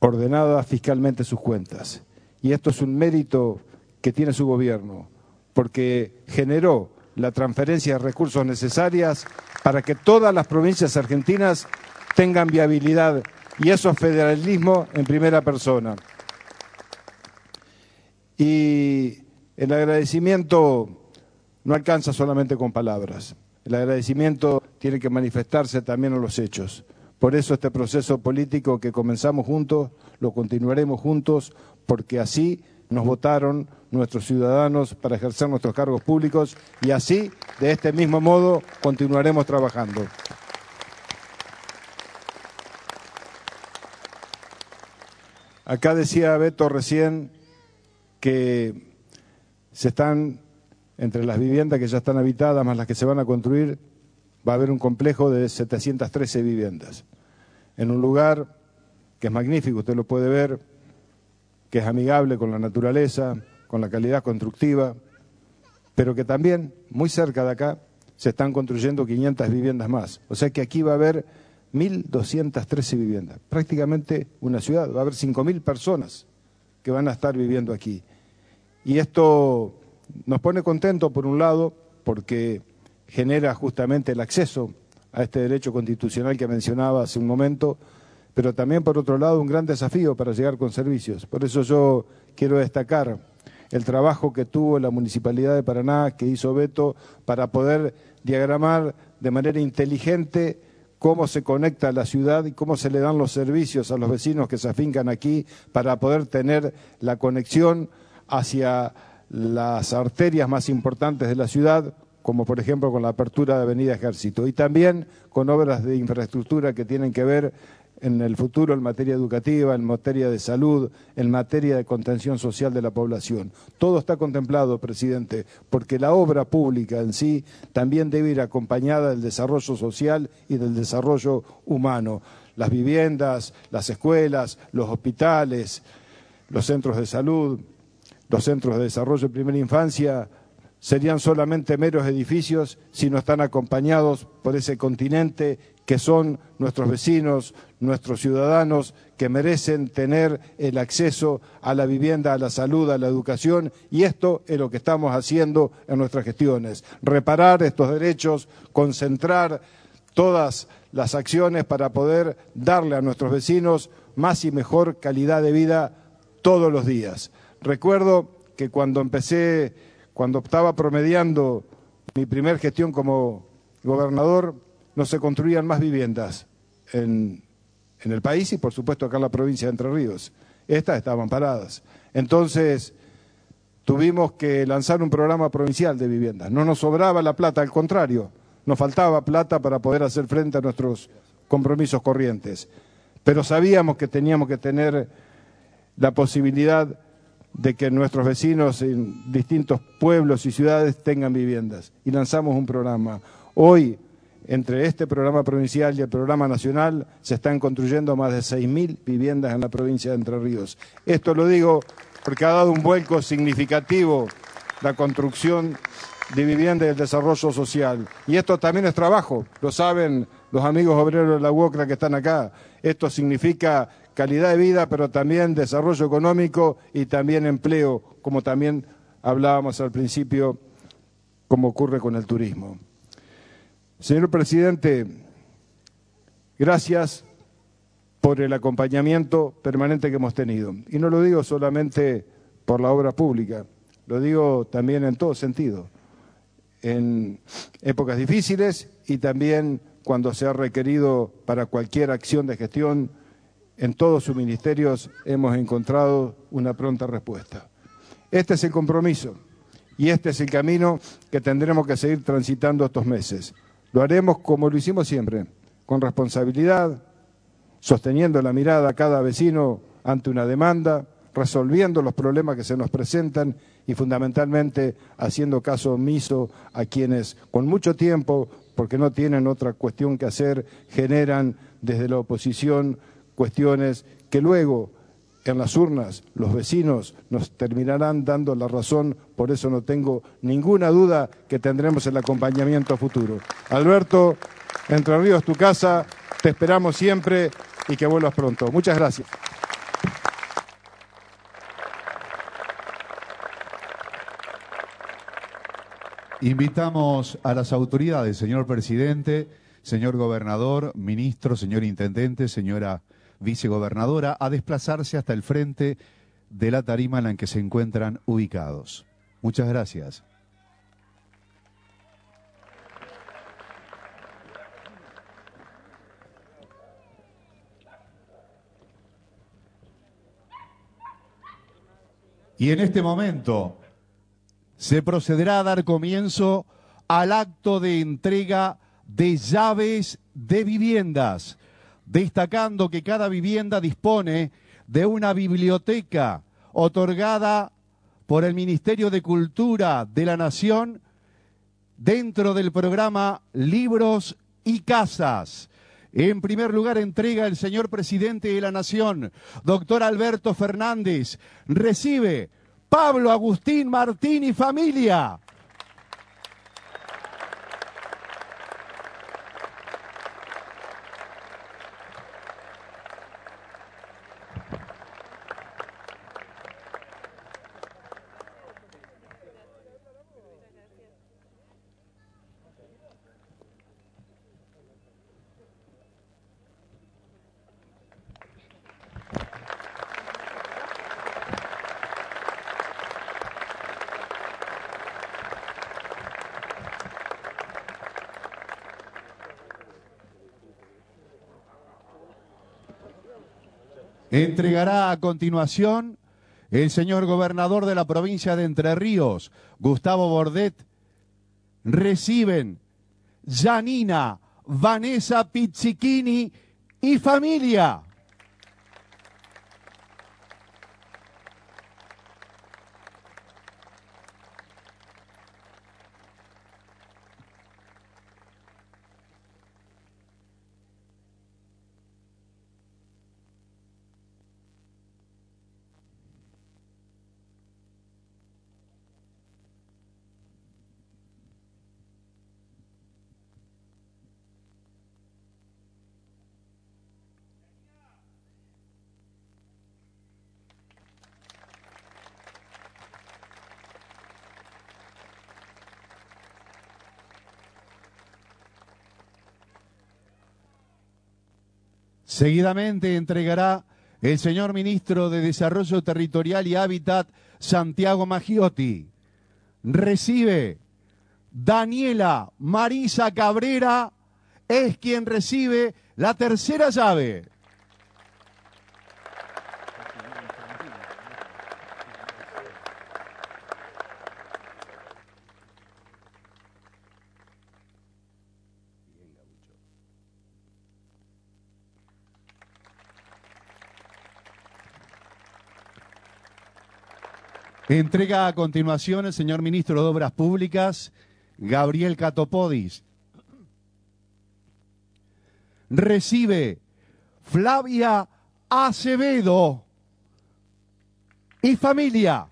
ordenadas fiscalmente sus cuentas. Y esto es un mérito que tiene su gobierno, porque generó la transferencia de recursos necesarias para que todas las provincias argentinas tengan viabilidad. Y eso es federalismo en primera persona. Y el agradecimiento no alcanza solamente con palabras. El agradecimiento tiene que manifestarse también en los hechos. Por eso este proceso político que comenzamos juntos, lo continuaremos juntos, porque así nos votaron nuestros ciudadanos para ejercer nuestros cargos públicos y así, de este mismo modo, continuaremos trabajando. Acá decía Beto recién que se están, entre las viviendas que ya están habitadas más las que se van a construir, va a haber un complejo de 713 viviendas, en un lugar que es magnífico, usted lo puede ver, que es amigable con la naturaleza, con la calidad constructiva, pero que también, muy cerca de acá, se están construyendo 500 viviendas más. O sea que aquí va a haber 1.213 viviendas, prácticamente una ciudad. Va a haber 5.000 personas que van a estar viviendo aquí. Y esto nos pone contentos, por un lado, porque genera justamente el acceso a este derecho constitucional que mencionaba hace un momento, pero también, por otro lado, un gran desafío para llegar con servicios. Por eso yo quiero destacar el trabajo que tuvo la Municipalidad de Paraná, que hizo Beto, para poder diagramar de manera inteligente cómo se conecta la ciudad y cómo se le dan los servicios a los vecinos que se afincan aquí para poder tener la conexión hacia las arterias más importantes de la ciudad, como por ejemplo con la apertura de Avenida Ejército, y también con obras de infraestructura que tienen que ver en el futuro en materia educativa, en materia de salud, en materia de contención social de la población. Todo está contemplado, presidente, porque la obra pública en sí también debe ir acompañada del desarrollo social y del desarrollo humano. Las viviendas, las escuelas, los hospitales, los centros de salud, los centros de desarrollo de primera infancia, serían solamente meros edificios si no están acompañados por ese continente que son nuestros vecinos, nuestros ciudadanos, que merecen tener el acceso a la vivienda, a la salud, a la educación, y esto es lo que estamos haciendo en nuestras gestiones, reparar estos derechos, concentrar todas las acciones para poder darle a nuestros vecinos más y mejor calidad de vida todos los días. Recuerdo que cuando empecé cuando estaba promediando mi primer gestión como gobernador, no se construían más viviendas en, el país y por supuesto acá en la provincia de Entre Ríos. Estas estaban paradas. Entonces tuvimos que lanzar un programa provincial de viviendas. No nos sobraba la plata, al contrario, nos faltaba plata para poder hacer frente a nuestros compromisos corrientes. Pero sabíamos que teníamos que tener la posibilidad de que nuestros vecinos en distintos pueblos y ciudades tengan viviendas. Y lanzamos un programa. Hoy, entre este programa provincial y el programa nacional, se están construyendo más de 6.000 viviendas en la provincia de Entre Ríos. Esto lo digo porque ha dado un vuelco significativo la construcción de vivienda y el desarrollo social. Y esto también es trabajo, lo saben los amigos obreros de la UOCRA que están acá. Esto significa calidad de vida, pero también desarrollo económico y también empleo, como también hablábamos al principio, como ocurre con el turismo. Señor presidente, gracias por el acompañamiento permanente que hemos tenido. Y no lo digo solamente por la obra pública, lo digo también en todo sentido, en épocas difíciles y también cuando se ha requerido para cualquier acción de gestión en todos sus ministerios hemos encontrado una pronta respuesta. Este es el compromiso y este es el camino que tendremos que seguir transitando estos meses. Lo haremos como lo hicimos siempre, con responsabilidad, sosteniendo la mirada a cada vecino ante una demanda, resolviendo los problemas que se nos presentan y fundamentalmente haciendo caso omiso a quienes con mucho tiempo, porque no tienen otra cuestión que hacer, generan desde la oposición cuestiones que luego en las urnas los vecinos nos terminarán dando la razón, por eso no tengo ninguna duda que tendremos el acompañamiento futuro. Alberto, Entre Ríos, tu casa, te esperamos siempre y que vuelvas pronto. Muchas gracias. Invitamos a las autoridades, señor presidente, señor gobernador, ministro, señor intendente, señora vicegobernadora, a desplazarse hasta el frente de la tarima en la que se encuentran ubicados. Muchas gracias. Y en este momento se procederá a dar comienzo al acto de entrega de llaves de viviendas destacando que cada vivienda dispone de una biblioteca otorgada por el Ministerio de Cultura de la Nación dentro del programa Libros y Casas. En primer lugar, entrega el señor presidente de la Nación, doctor Alberto Fernández. Recibe Pablo Agustín Martín y familia. Entregará a continuación el señor gobernador de la provincia de Entre Ríos, Gustavo Bordet. Reciben Janina Vanessa Pizzichini y familia. Seguidamente entregará el señor ministro de Desarrollo Territorial y Hábitat, Santiago Magiotti. Recibe Daniela Marisa Cabrera, es quien recibe la tercera llave. Entrega a continuación el señor ministro de Obras Públicas, Gabriel Catopodis. Recibe Flavia Acevedo y familia.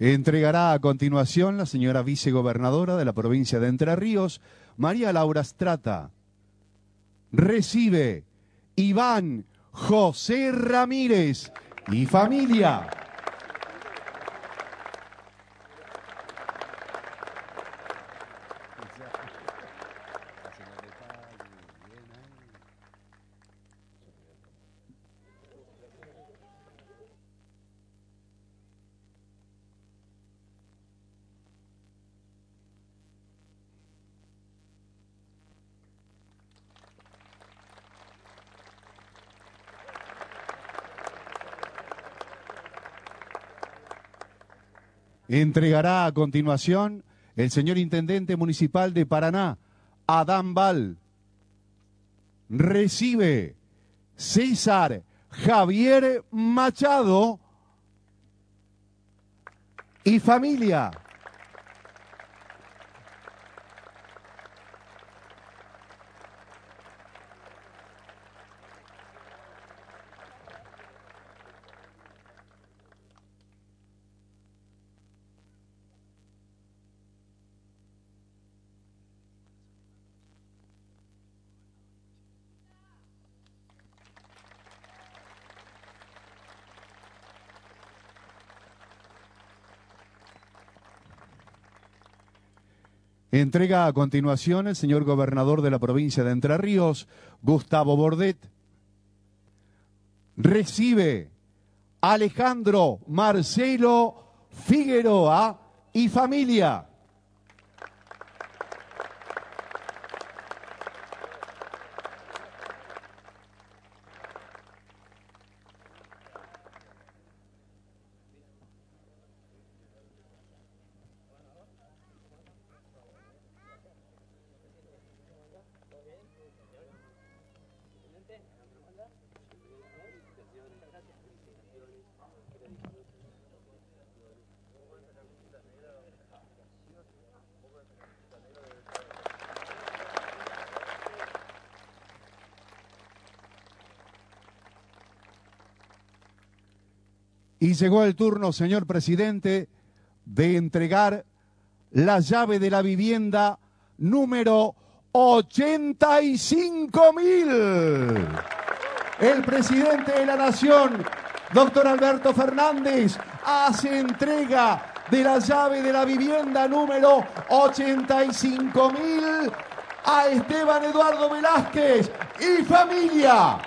Entregará a continuación la señora vicegobernadora de la provincia de Entre Ríos, María Laura Strata. Recibe Iván José Ramírez y familia. Entregará a continuación el señor Intendente Municipal de Paraná, Adán Val. Recibe César Javier Machado y familia. Entrega a continuación el señor gobernador de la provincia de Entre Ríos, Gustavo Bordet. Recibe Alejandro Marcelo Figueroa y familia. Y llegó el turno, señor presidente, de entregar la llave de la vivienda número 85 mil. El presidente de la Nación, doctor Alberto Fernández, hace entrega de la llave de la vivienda número 85 mil a Esteban Eduardo Velázquez y familia.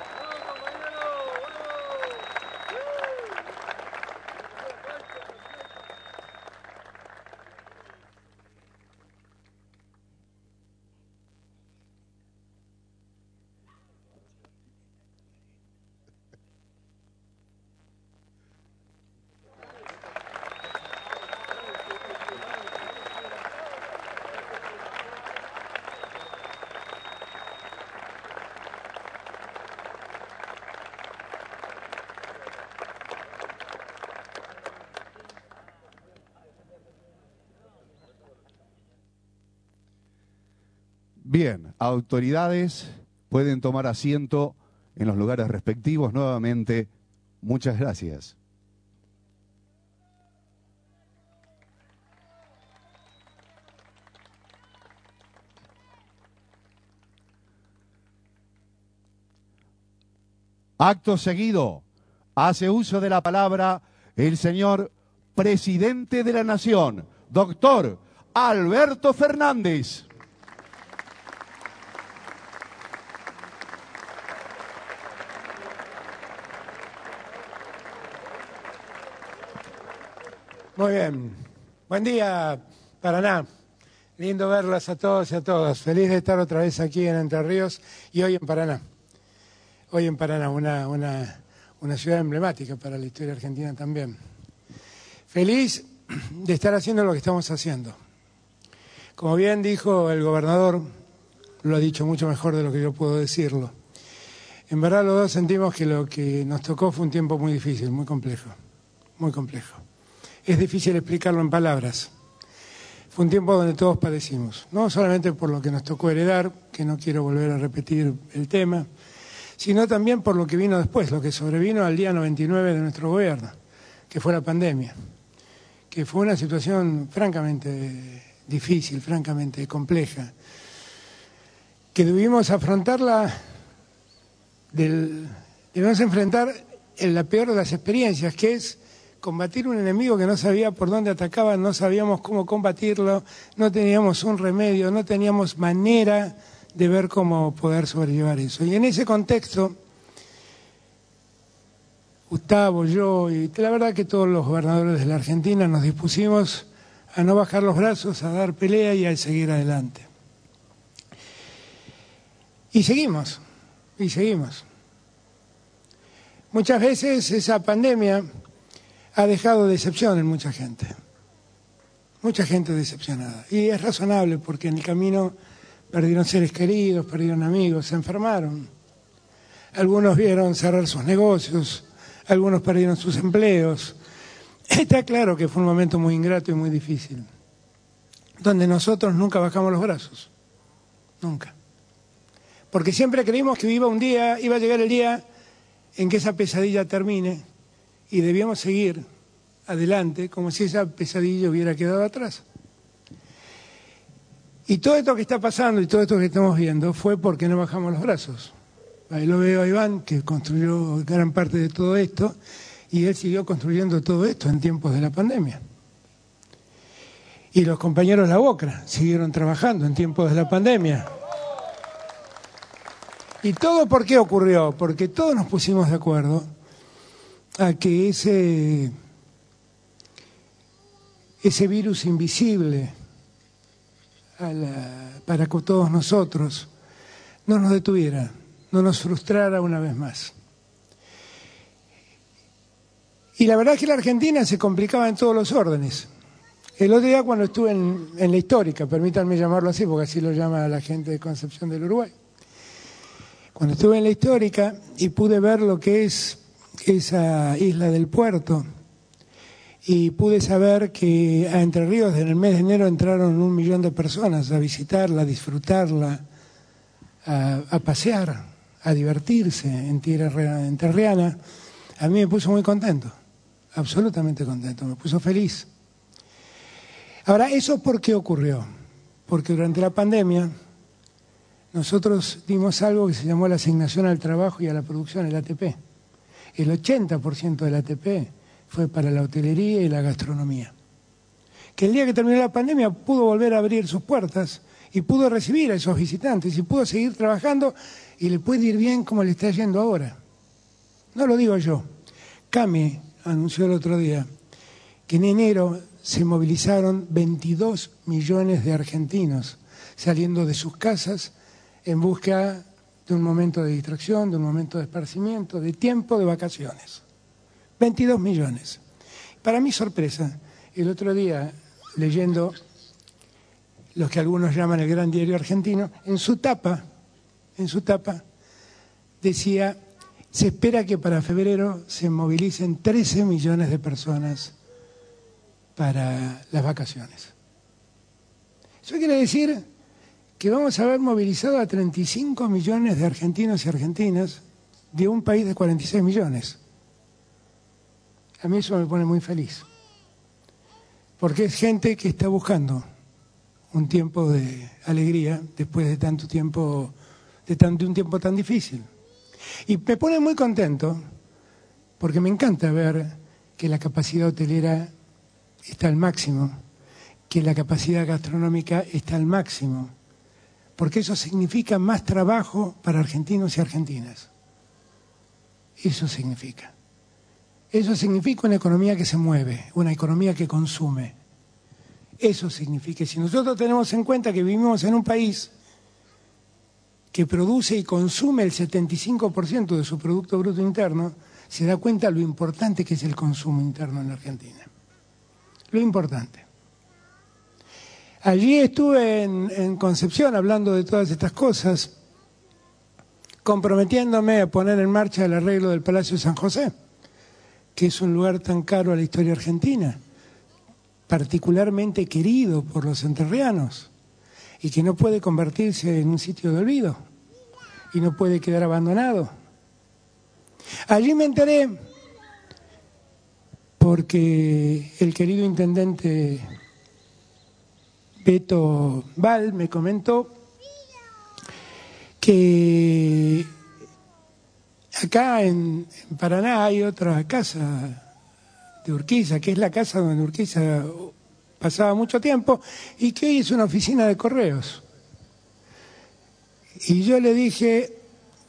Bien, autoridades pueden tomar asiento en los lugares respectivos. Nuevamente, muchas gracias. Acto seguido, hace uso de la palabra el señor presidente de la Nación, doctor Alberto Fernández. Muy bien. Buen día, Paraná. Lindo verlas a todos y a todas. Feliz de estar otra vez aquí en Entre Ríos y hoy en Paraná. Hoy en Paraná, una, una, una ciudad emblemática para la historia argentina también. Feliz de estar haciendo lo que estamos haciendo. Como bien dijo el gobernador, lo ha dicho mucho mejor de lo que yo puedo decirlo. En verdad los dos sentimos que lo que nos tocó fue un tiempo muy difícil, muy complejo, muy complejo es difícil explicarlo en palabras. Fue un tiempo donde todos padecimos, no solamente por lo que nos tocó heredar, que no quiero volver a repetir el tema, sino también por lo que vino después, lo que sobrevino al día 99 de nuestro gobierno, que fue la pandemia, que fue una situación francamente difícil, francamente compleja, que debimos afrontarla, debemos enfrentar en la peor de las experiencias, que es combatir un enemigo que no sabía por dónde atacaba, no sabíamos cómo combatirlo, no teníamos un remedio, no teníamos manera de ver cómo poder sobrellevar eso. Y en ese contexto, Gustavo, yo y la verdad que todos los gobernadores de la Argentina nos dispusimos a no bajar los brazos, a dar pelea y a seguir adelante. Y seguimos, y seguimos. Muchas veces esa pandemia ha dejado decepción en mucha gente. Mucha gente decepcionada. Y es razonable porque en el camino perdieron seres queridos, perdieron amigos, se enfermaron. Algunos vieron cerrar sus negocios, algunos perdieron sus empleos. Está claro que fue un momento muy ingrato y muy difícil, donde nosotros nunca bajamos los brazos, nunca. Porque siempre creímos que iba un día, iba a llegar el día en que esa pesadilla termine y debíamos seguir adelante como si esa pesadilla hubiera quedado atrás. Y todo esto que está pasando y todo esto que estamos viendo fue porque no bajamos los brazos. Ahí lo veo a Iván, que construyó gran parte de todo esto, y él siguió construyendo todo esto en tiempos de la pandemia. Y los compañeros de la Boca siguieron trabajando en tiempos de la pandemia. ¿Y todo por qué ocurrió? Porque todos nos pusimos de acuerdo a que ese, ese virus invisible para todos nosotros no nos detuviera, no nos frustrara una vez más. Y la verdad es que la Argentina se complicaba en todos los órdenes. El otro día cuando estuve en, en, la histórica, permítanme llamarlo así, porque así lo llama la gente de Concepción del Uruguay, cuando estuve en la histórica y pude ver lo que es esa isla del puerto y pude saber que a Entre Ríos en el mes de enero entraron un millón de personas a visitarla, a disfrutarla, a, pasear, a divertirse en tierra enterriana, a mí me puso muy contento, absolutamente contento, me puso feliz. Ahora, ¿eso por qué ocurrió? Porque durante la pandemia nosotros dimos algo que se llamó la asignación al trabajo y a la producción, el ATP. El 80% del ATP fue para la hotelería y la gastronomía. Que el día que terminó la pandemia pudo volver a abrir sus puertas y pudo recibir a esos visitantes y pudo seguir trabajando y le puede ir bien como le está yendo ahora. No lo digo yo. Cami anunció el otro día que en enero se movilizaron 22 millones de argentinos saliendo de sus casas en busca de un momento de distracción, de un momento de esparcimiento, de tiempo de vacaciones. 22 millones. Para mi sorpresa, el otro día, leyendo los que algunos llaman el Gran Diario Argentino, en su tapa, en su tapa, decía, se espera que para febrero se movilicen 13 millones de personas para las vacaciones. Eso quiere decir que vamos a haber movilizado a 35 millones de argentinos y argentinas de un país de 46 millones. A mí eso me pone muy feliz, porque es gente que está buscando un tiempo de alegría después de tanto tiempo, de, tanto, un tiempo tan difícil. Y me pone muy contento, porque me encanta ver que la capacidad hotelera está al máximo, que la capacidad gastronómica está al máximo porque eso significa más trabajo para argentinos y argentinas. Eso significa. Eso significa una economía que se mueve, una economía que consume. Eso significa. Si nosotros tenemos en cuenta que vivimos en un país que produce y consume el 75% de su Producto Bruto Interno, se da cuenta lo importante que es el consumo interno en Argentina. Lo importante. Allí estuve en, Concepción hablando de todas estas cosas, comprometiéndome a poner en marcha el arreglo del Palacio de San José, que es un lugar tan caro a la historia argentina, particularmente querido por los enterrianos, y que no puede convertirse en un sitio de olvido, y no puede quedar abandonado. Allí me enteré porque el querido intendente Beto Val me comentó que acá en, Paraná hay otra casa de Urquiza, que es la casa donde Urquiza pasaba mucho tiempo y que es una oficina de correos. Y yo le dije,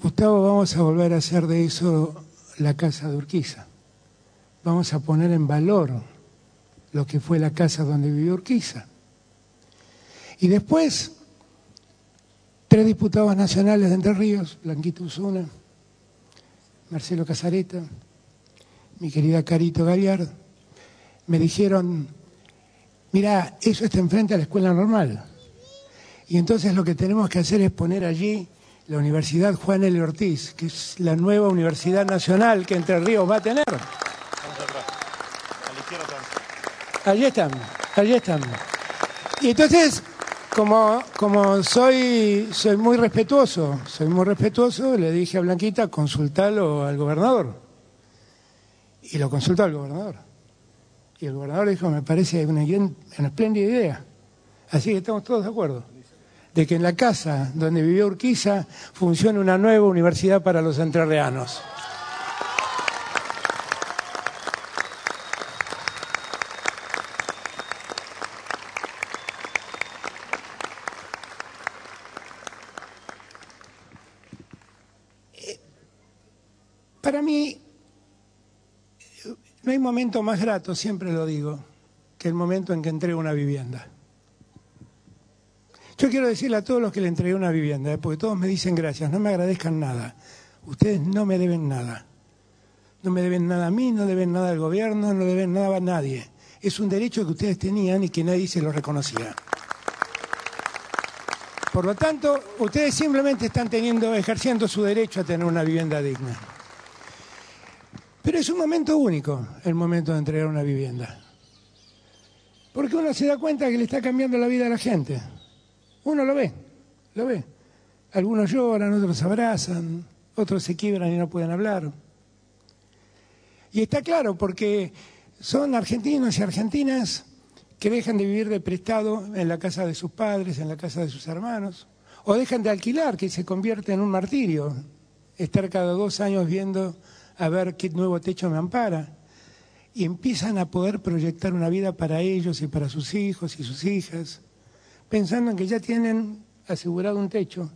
Gustavo, vamos a volver a hacer de eso la casa de Urquiza. Vamos a poner en valor lo que fue la casa donde vivió Urquiza. Y después, tres diputados nacionales de Entre Ríos, Blanquito Usuna, Marcelo Casareta, mi querida Carito Gariard, me dijeron, mira, eso está enfrente a la escuela normal. Y entonces lo que tenemos que hacer es poner allí la Universidad Juan L. Ortiz, que es la nueva Universidad Nacional que Entre Ríos va a tener. Allí están, allí están. Y entonces como, como soy, soy muy respetuoso, soy muy respetuoso, le dije a Blanquita, consultalo al gobernador. Y lo consultó al gobernador. Y el gobernador dijo, me parece una, una espléndida idea. Así que estamos todos de acuerdo. De que en la casa donde vivió Urquiza funcione una nueva universidad para los entrerrianos. Para mí, no hay momento más grato, siempre lo digo, que el momento en que entrego una vivienda. Yo quiero decirle a todos los que le entregué una vivienda, ¿eh? porque todos me dicen gracias, no me agradezcan nada. Ustedes no me deben nada. No me deben nada a mí, no deben nada al gobierno, no deben nada a nadie. Es un derecho que ustedes tenían y que nadie se lo reconocía. Por lo tanto, ustedes simplemente están teniendo, ejerciendo su derecho a tener una vivienda digna. Pero es un momento único el momento de entregar una vivienda. Porque uno se da cuenta que le está cambiando la vida a la gente. Uno lo ve, lo ve. Algunos lloran, otros abrazan, otros se quiebran y no pueden hablar. Y está claro, porque son argentinos y argentinas que dejan de vivir de prestado en la casa de sus padres, en la casa de sus hermanos, O dejan de alquilar, que se convierte en un martirio. Estar cada dos años viendo a ver qué nuevo techo me ampara. Y empiezan a poder proyectar una vida para ellos y para sus hijos y sus hijas, pensando en que ya tienen asegurado un techo,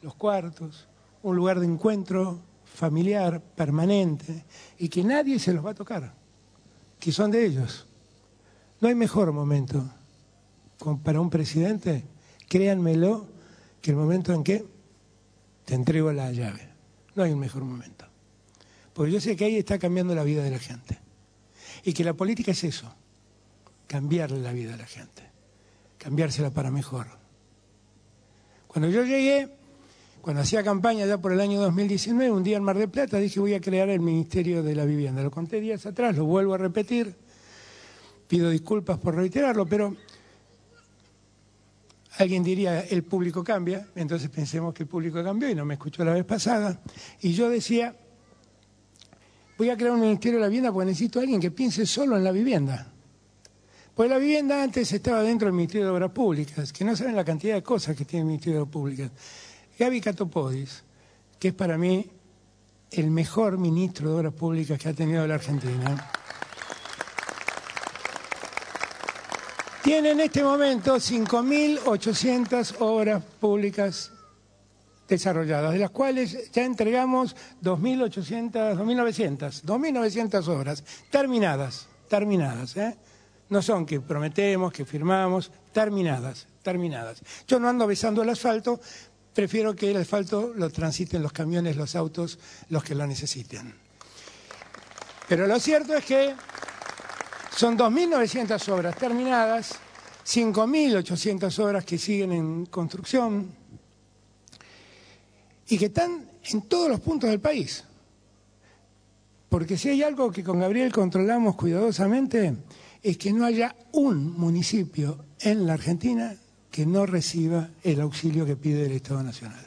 los cuartos, un lugar de encuentro familiar permanente y que nadie se los va a tocar, que son de ellos. No hay mejor momento para un presidente, créanmelo, que el momento en que te entrego la llave. No hay un mejor momento. Porque yo sé que ahí está cambiando la vida de la gente. Y que la política es eso, cambiarle la vida a la gente, cambiársela para mejor. Cuando yo llegué, cuando hacía campaña ya por el año 2019, un día en Mar del Plata dije voy a crear el Ministerio de la Vivienda. Lo conté días atrás, lo vuelvo a repetir. Pido disculpas por reiterarlo, pero alguien diría el público cambia, entonces pensemos que el público cambió y no me escuchó la vez pasada. Y yo decía, voy a crear un Ministerio de la Vivienda porque necesito a alguien que piense solo en la vivienda. Pues la vivienda antes estaba dentro del Ministerio de Obras Públicas, que no saben la cantidad de cosas que tiene el Ministerio de Obras Públicas. Gaby Catopodis, que es para mí el mejor ministro de Obras Públicas que ha tenido la Argentina, tiene en este momento 5.800 obras públicas desarrolladas, de las cuales ya entregamos 2.800, 2.900, 2.900 obras terminadas, terminadas, ¿eh? No son que prometemos, que firmamos, terminadas, terminadas. Yo no ando besando el asfalto, prefiero que el asfalto lo transiten los camiones, los autos, los que lo necesiten. Pero lo cierto es que son 2.900 obras terminadas, 5.800 obras que siguen en construcción y que están en todos los puntos del país. Porque si hay algo que con Gabriel controlamos cuidadosamente, es que no haya un municipio en la Argentina que no reciba el auxilio que pide el Estado Nacional.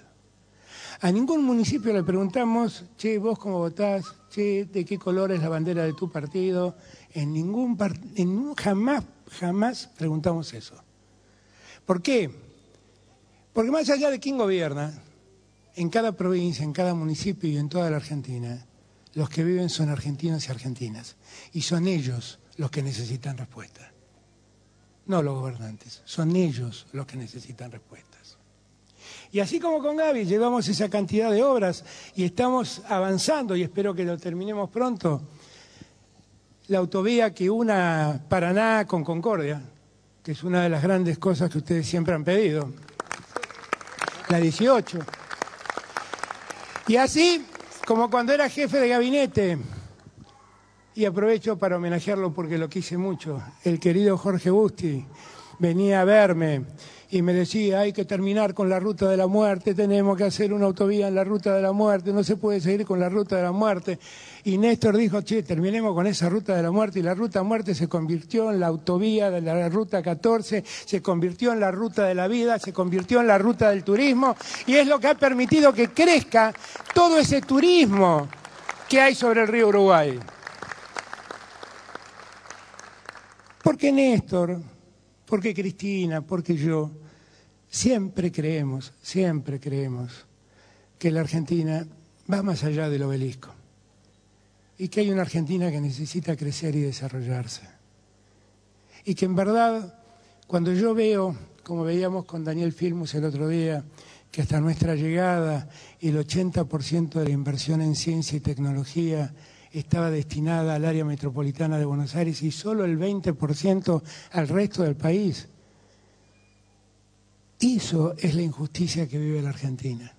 A ningún municipio le preguntamos, che, vos cómo votás, che, de qué color es la bandera de tu partido. En ningún, en, jamás, jamás preguntamos eso. ¿Por qué? Porque más allá de quién gobierna, en cada provincia, en cada municipio y en toda la Argentina, los que viven son argentinos y argentinas. Y son ellos los que necesitan respuesta no los gobernantes, son ellos los que necesitan respuestas. Y así como con Gaby llevamos esa cantidad de obras y estamos avanzando y espero que lo terminemos pronto, la autovía que una Paraná con Concordia, que es una de las grandes cosas que ustedes siempre han pedido, la 18. Y así como cuando era jefe de gabinete, y aprovecho para homenajearlo porque lo quise mucho. El querido Jorge Busti venía a verme y me decía, hay que terminar con la ruta de la muerte, tenemos que hacer una autovía en la ruta de la muerte, no se puede seguir con la ruta de la muerte. Y Néstor dijo, che, terminemos con esa ruta de la muerte. Y la ruta muerte se convirtió en la autovía de la ruta 14, se convirtió en la ruta de la vida, se convirtió en la ruta del turismo. Y es lo que ha permitido que crezca todo ese turismo que hay sobre el río Uruguay. Porque Néstor, porque Cristina, porque yo, siempre creemos, siempre creemos que la Argentina va más allá del obelisco y que hay una Argentina que necesita crecer y desarrollarse. Y que en verdad, cuando yo veo, como veíamos con Daniel Filmus el otro día, que hasta nuestra llegada el 80% de la inversión en ciencia y tecnología estaba destinada al área metropolitana de Buenos Aires y solo el 20% al resto del país. Eso es la injusticia que vive la Argentina.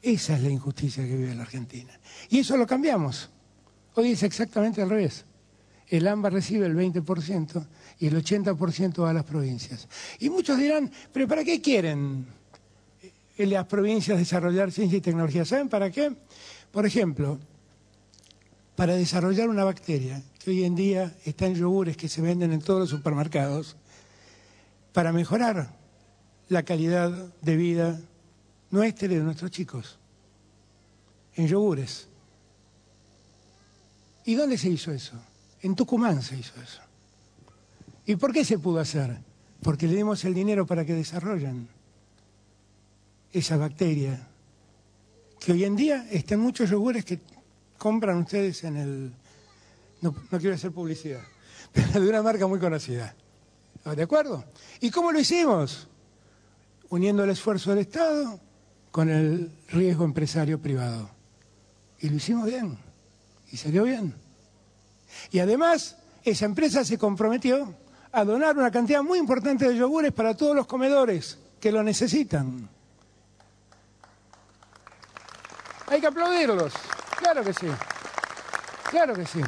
Esa es la injusticia que vive la Argentina. Y eso lo cambiamos. Hoy es exactamente al revés. El AMBA recibe el 20% y el 80% va a las provincias. Y muchos dirán, pero ¿para qué quieren las provincias desarrollar ciencia y tecnología? ¿Saben para qué? Por ejemplo, para desarrollar una bacteria que hoy en día está en yogures que se venden en todos los supermercados, para mejorar la calidad de vida nuestra y de nuestros chicos, en yogures. ¿Y dónde se hizo eso? En Tucumán se hizo eso. ¿Y por qué se pudo hacer? Porque le dimos el dinero para que desarrollen. esa bacteria, que hoy en día están muchos yogures que compran ustedes en el... No, no quiero hacer publicidad, pero de una marca muy conocida. ¿De acuerdo? ¿Y cómo lo hicimos? Uniendo el esfuerzo del Estado con el riesgo empresario privado. Y lo hicimos bien. Y salió bien. Y además, esa empresa se comprometió a donar una cantidad muy importante de yogures para todos los comedores que lo necesitan. Hay que aplaudirlos. Claro que sí. Claro que sí.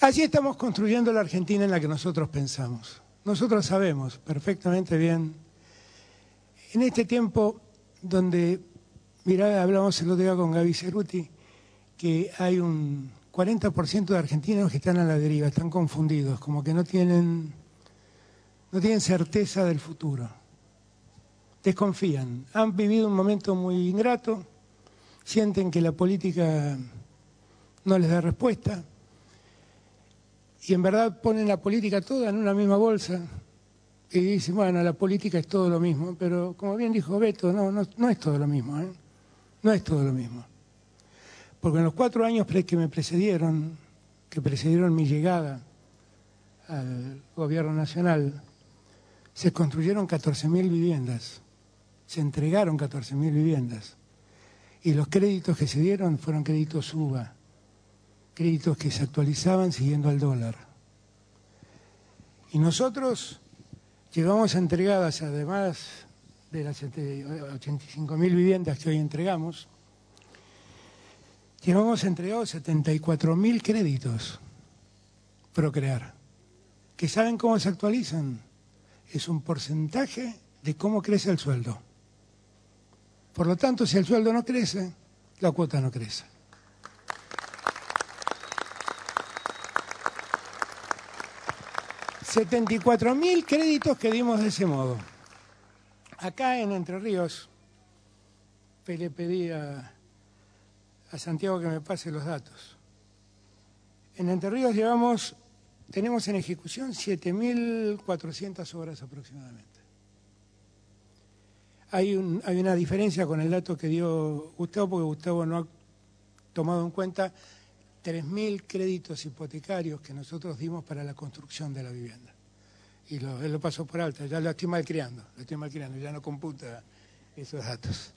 Así estamos construyendo la Argentina en la que nosotros pensamos. Nosotros sabemos perfectamente bien, en este tiempo donde, mirá, hablamos el otro día con Gaby Ceruti, que hay un 40% de argentinos que están a la deriva, están confundidos, como que no tienen, no tienen certeza del futuro. Desconfían, han vivido un momento muy ingrato, sienten que la política no les da respuesta y en verdad ponen la política toda en una misma bolsa y dicen, bueno, la política es todo lo mismo, pero como bien dijo Beto, no, no, es todo lo mismo, ¿eh? No es todo lo mismo. Porque en los cuatro años que me precedieron, que precedieron mi llegada al gobierno nacional, se construyeron 14.000 viviendas, se entregaron 14.000 viviendas y los créditos que se dieron fueron créditos UBA créditos que se actualizaban siguiendo al dólar. Y nosotros llevamos entregadas, además de las 85.000 viviendas que hoy entregamos, llevamos entregados 74.000 créditos Procrear, que saben cómo se actualizan. Es un porcentaje de cómo crece el sueldo. Por lo tanto, si el sueldo no crece, la cuota no crece. 74.000 créditos que dimos de ese modo. Acá en Entre Ríos, le pedí a, Santiago que me pase los datos. En Entre Ríos llevamos, tenemos en ejecución 7.400 obras aproximadamente. Hay, hay una diferencia con el dato que dio Gustavo, porque Gustavo no ha tomado en cuenta 3.000 créditos hipotecarios que nosotros dimos para la construcción de la vivienda. Y lo, él lo pasó por alto, ya lo estoy malcriando, lo estoy malcriando, ya no computa esos datos.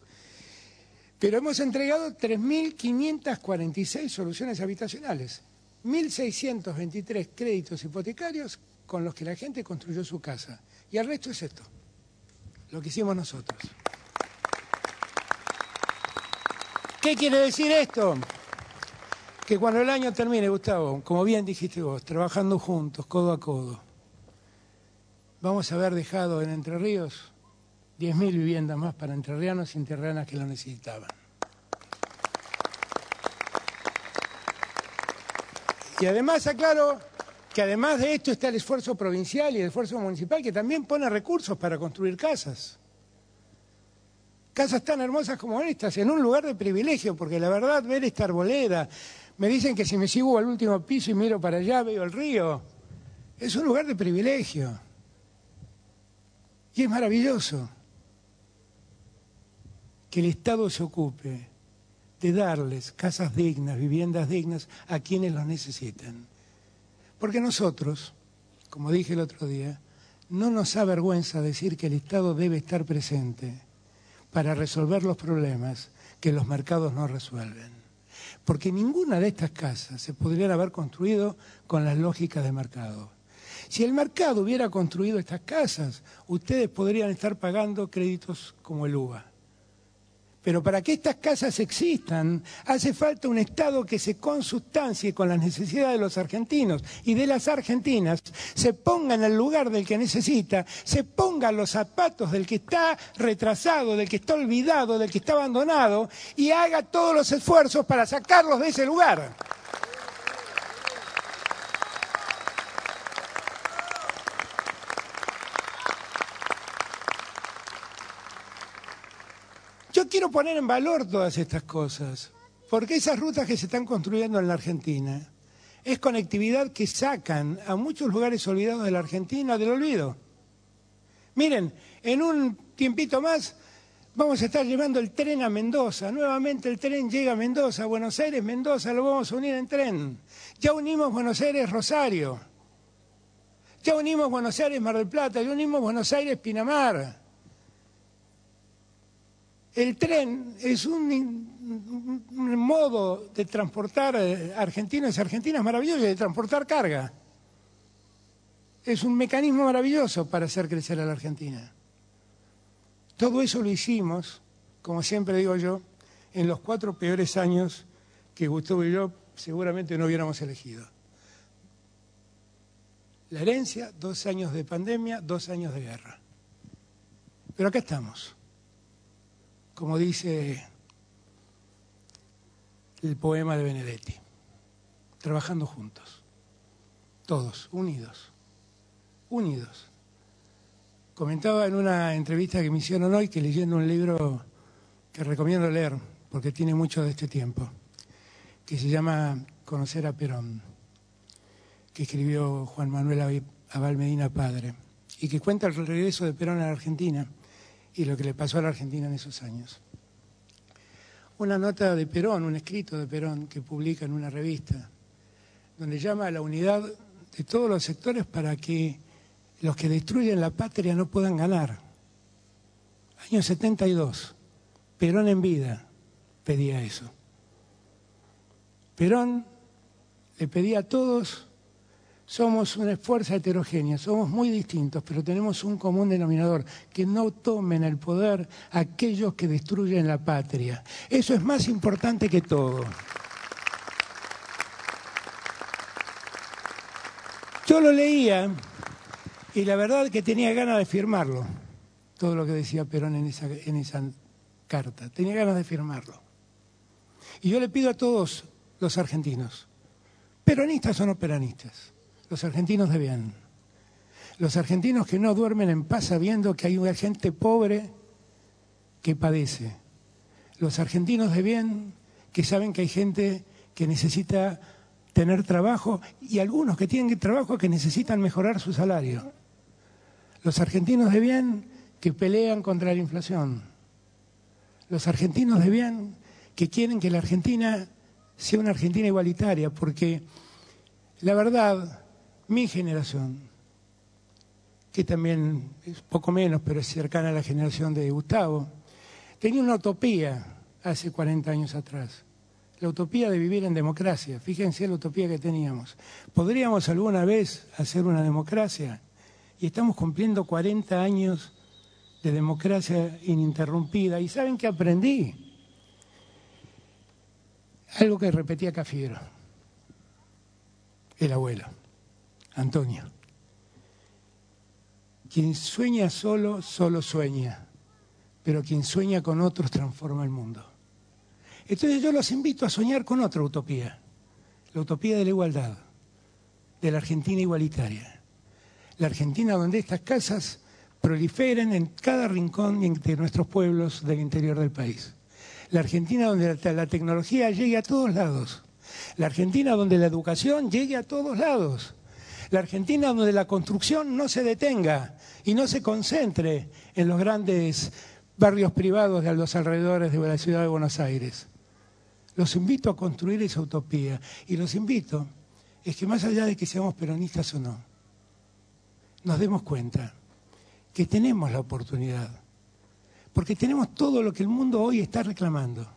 Pero hemos entregado 3.546 soluciones habitacionales, 1.623 créditos hipotecarios con los que la gente construyó su casa. Y el resto es esto, lo que hicimos nosotros. ¿Qué quiere decir esto? que cuando el año termine, Gustavo, como bien dijiste vos, trabajando juntos, codo a codo, vamos a haber dejado en Entre Ríos 10.000 viviendas más para entrerrianos y entrerrianas que lo necesitaban. Y además aclaro que además de esto está el esfuerzo provincial y el esfuerzo municipal que también pone recursos para construir casas. Casas tan hermosas como estas, en un lugar de privilegio, porque la verdad ver esta arboleda, me dicen que si me sigo al último piso y miro para allá veo el río. Es un lugar de privilegio. Y es maravilloso que el Estado se ocupe de darles casas dignas, viviendas dignas a quienes los necesitan. Porque nosotros, como dije el otro día, no nos avergüenza decir que el Estado debe estar presente para resolver los problemas que los mercados no resuelven porque ninguna de estas casas se podrían haber construido con las lógicas de mercado. Si el mercado hubiera construido estas casas, ustedes podrían estar pagando créditos como el UBA. Pero para que estas casas existan, hace falta un Estado que se consustancie con las necesidades de los argentinos y de las argentinas, se ponga en el lugar del que necesita, se ponga los zapatos del que está retrasado, del que está olvidado, del que está abandonado y haga todos los esfuerzos para sacarlos de ese lugar. Yo quiero poner en valor todas estas cosas, porque esas rutas que se están construyendo en la Argentina es conectividad que sacan a muchos lugares olvidados de la Argentina del olvido. Miren, en un tiempito más vamos a estar llevando el tren a Mendoza. Nuevamente el tren llega a Mendoza, Buenos Aires, Mendoza, lo vamos a unir en tren. Ya unimos Buenos Aires, Rosario. Ya unimos Buenos Aires, Mar del Plata. Ya unimos Buenos Aires, Pinamar. El tren es un, modo de transportar eh, argentinos y argentinas maravilloso, de transportar carga. Es un mecanismo maravilloso para hacer crecer a la Argentina. Todo eso lo hicimos, como siempre digo yo, en los cuatro peores años que Gustavo y yo seguramente no hubiéramos elegido. La herencia, dos años de pandemia, dos años de guerra. Pero acá estamos, como dice el poema de Benedetti, trabajando juntos, todos, unidos, unidos. Comentaba en una entrevista que me hicieron hoy que leyendo un libro que recomiendo leer, porque tiene mucho de este tiempo, que se llama Conocer a Perón, que escribió Juan Manuel Abal Medina Padre, y que cuenta el regreso de Perón a la Argentina y lo que le pasó a la Argentina en esos años. Una nota de Perón, un escrito de Perón que publica en una revista, donde llama a la unidad de todos los sectores para que los que destruyen la patria no puedan ganar. Año 72, Perón en vida pedía eso. Perón le pedía a todos, somos una fuerza heterogénea, somos muy distintos, pero tenemos un común denominador, que no tomen el poder aquellos que destruyen la patria. Eso es más importante que todo. Yo lo leía y la verdad que tenía ganas de firmarlo, todo lo que decía Perón en esa, en esa carta. Tenía ganas de firmarlo. Y yo le pido a todos los argentinos, peronistas o no peronistas, los argentinos de bien, los argentinos que no duermen en paz sabiendo que hay una gente pobre que padece, los argentinos de bien que saben que hay gente que necesita tener trabajo y algunos que tienen trabajo que necesitan mejorar su salario. Los argentinos de bien que pelean contra la inflación, los argentinos de bien que quieren que la Argentina sea una Argentina igualitaria, porque la verdad, mi generación, que también es poco menos, pero es cercana a la generación de Gustavo, tenía una utopía hace 40 años atrás. La utopía de vivir en democracia. Fíjense la utopía que teníamos. ¿Podríamos alguna vez hacer una democracia? y estamos cumpliendo 40 años de democracia ininterrumpida. ¿Y saben qué aprendí? Algo que repetía Cafiero, el abuelo, Antonio. Quien sueña solo, solo sueña, pero quien sueña con otros transforma el mundo. Entonces yo los invito a soñar con otra utopía, la utopía de la igualdad, de la Argentina igualitaria la Argentina donde estas casas proliferen en cada rincón de nuestros pueblos del interior del país. La Argentina donde la tecnología llegue a todos lados. La Argentina donde la educación llegue a todos lados. La Argentina donde la construcción no se detenga y no se concentre en los grandes barrios privados de los alrededores de la ciudad de Buenos Aires. Los invito a construir esa utopía y los invito es que más allá de que seamos peronistas o no, nos demos cuenta que tenemos la oportunidad, porque tenemos todo lo que el mundo hoy está reclamando.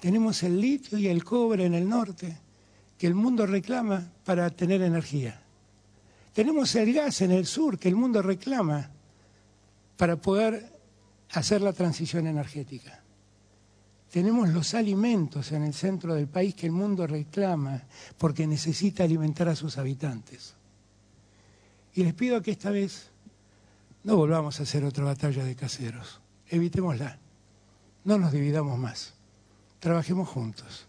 Tenemos el litio y el cobre en el norte, que el mundo reclama para tener energía. Tenemos el gas en el sur, que el mundo reclama para poder hacer la transición energética. Tenemos los alimentos en el centro del país que el mundo reclama porque necesita alimentar a sus habitantes. Y les pido que esta vez no volvamos a hacer otra batalla de caseros. Evitémosla. No nos dividamos más. Trabajemos juntos.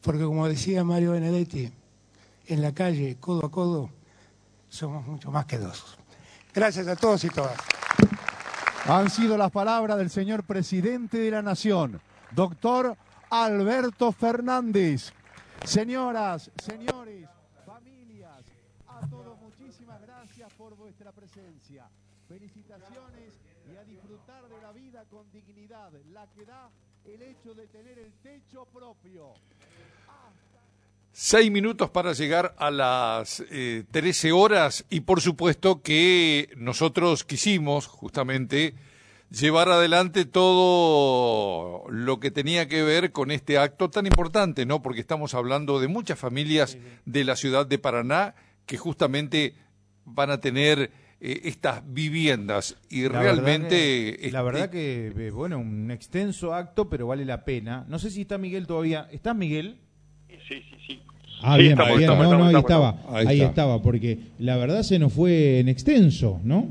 Porque como decía Mario Benedetti, en la calle, codo a codo, somos mucho más que dos. Gracias a todos y todas. Han sido las palabras del señor presidente de la Nación, doctor Alberto Fernández. Señoras, señores, familias, a todos muchísimas gracias por vuestra presencia. Felicitaciones y a disfrutar de la vida con dignidad, la que da el hecho de tener el techo propio. Seis minutos para llegar a las eh, 13 horas y por supuesto que nosotros quisimos justamente llevar adelante todo lo que tenía que ver con este acto tan importante, ¿no? Porque estamos hablando de muchas familias de la ciudad de Paraná que justamente van a tener eh, estas viviendas. Y La realmente verdad que- la verdad que eh, bueno un extenso acto pero vale la pena. No sé si está Miguel todavía. Está Miguel Sí, sí, sí. Ah, Sí, bien, estamos, bien, estamos, no, no, ahí estamos, estaba, estamos. ahí, estaba, porque la verdad se nos fue en extenso, ¿no?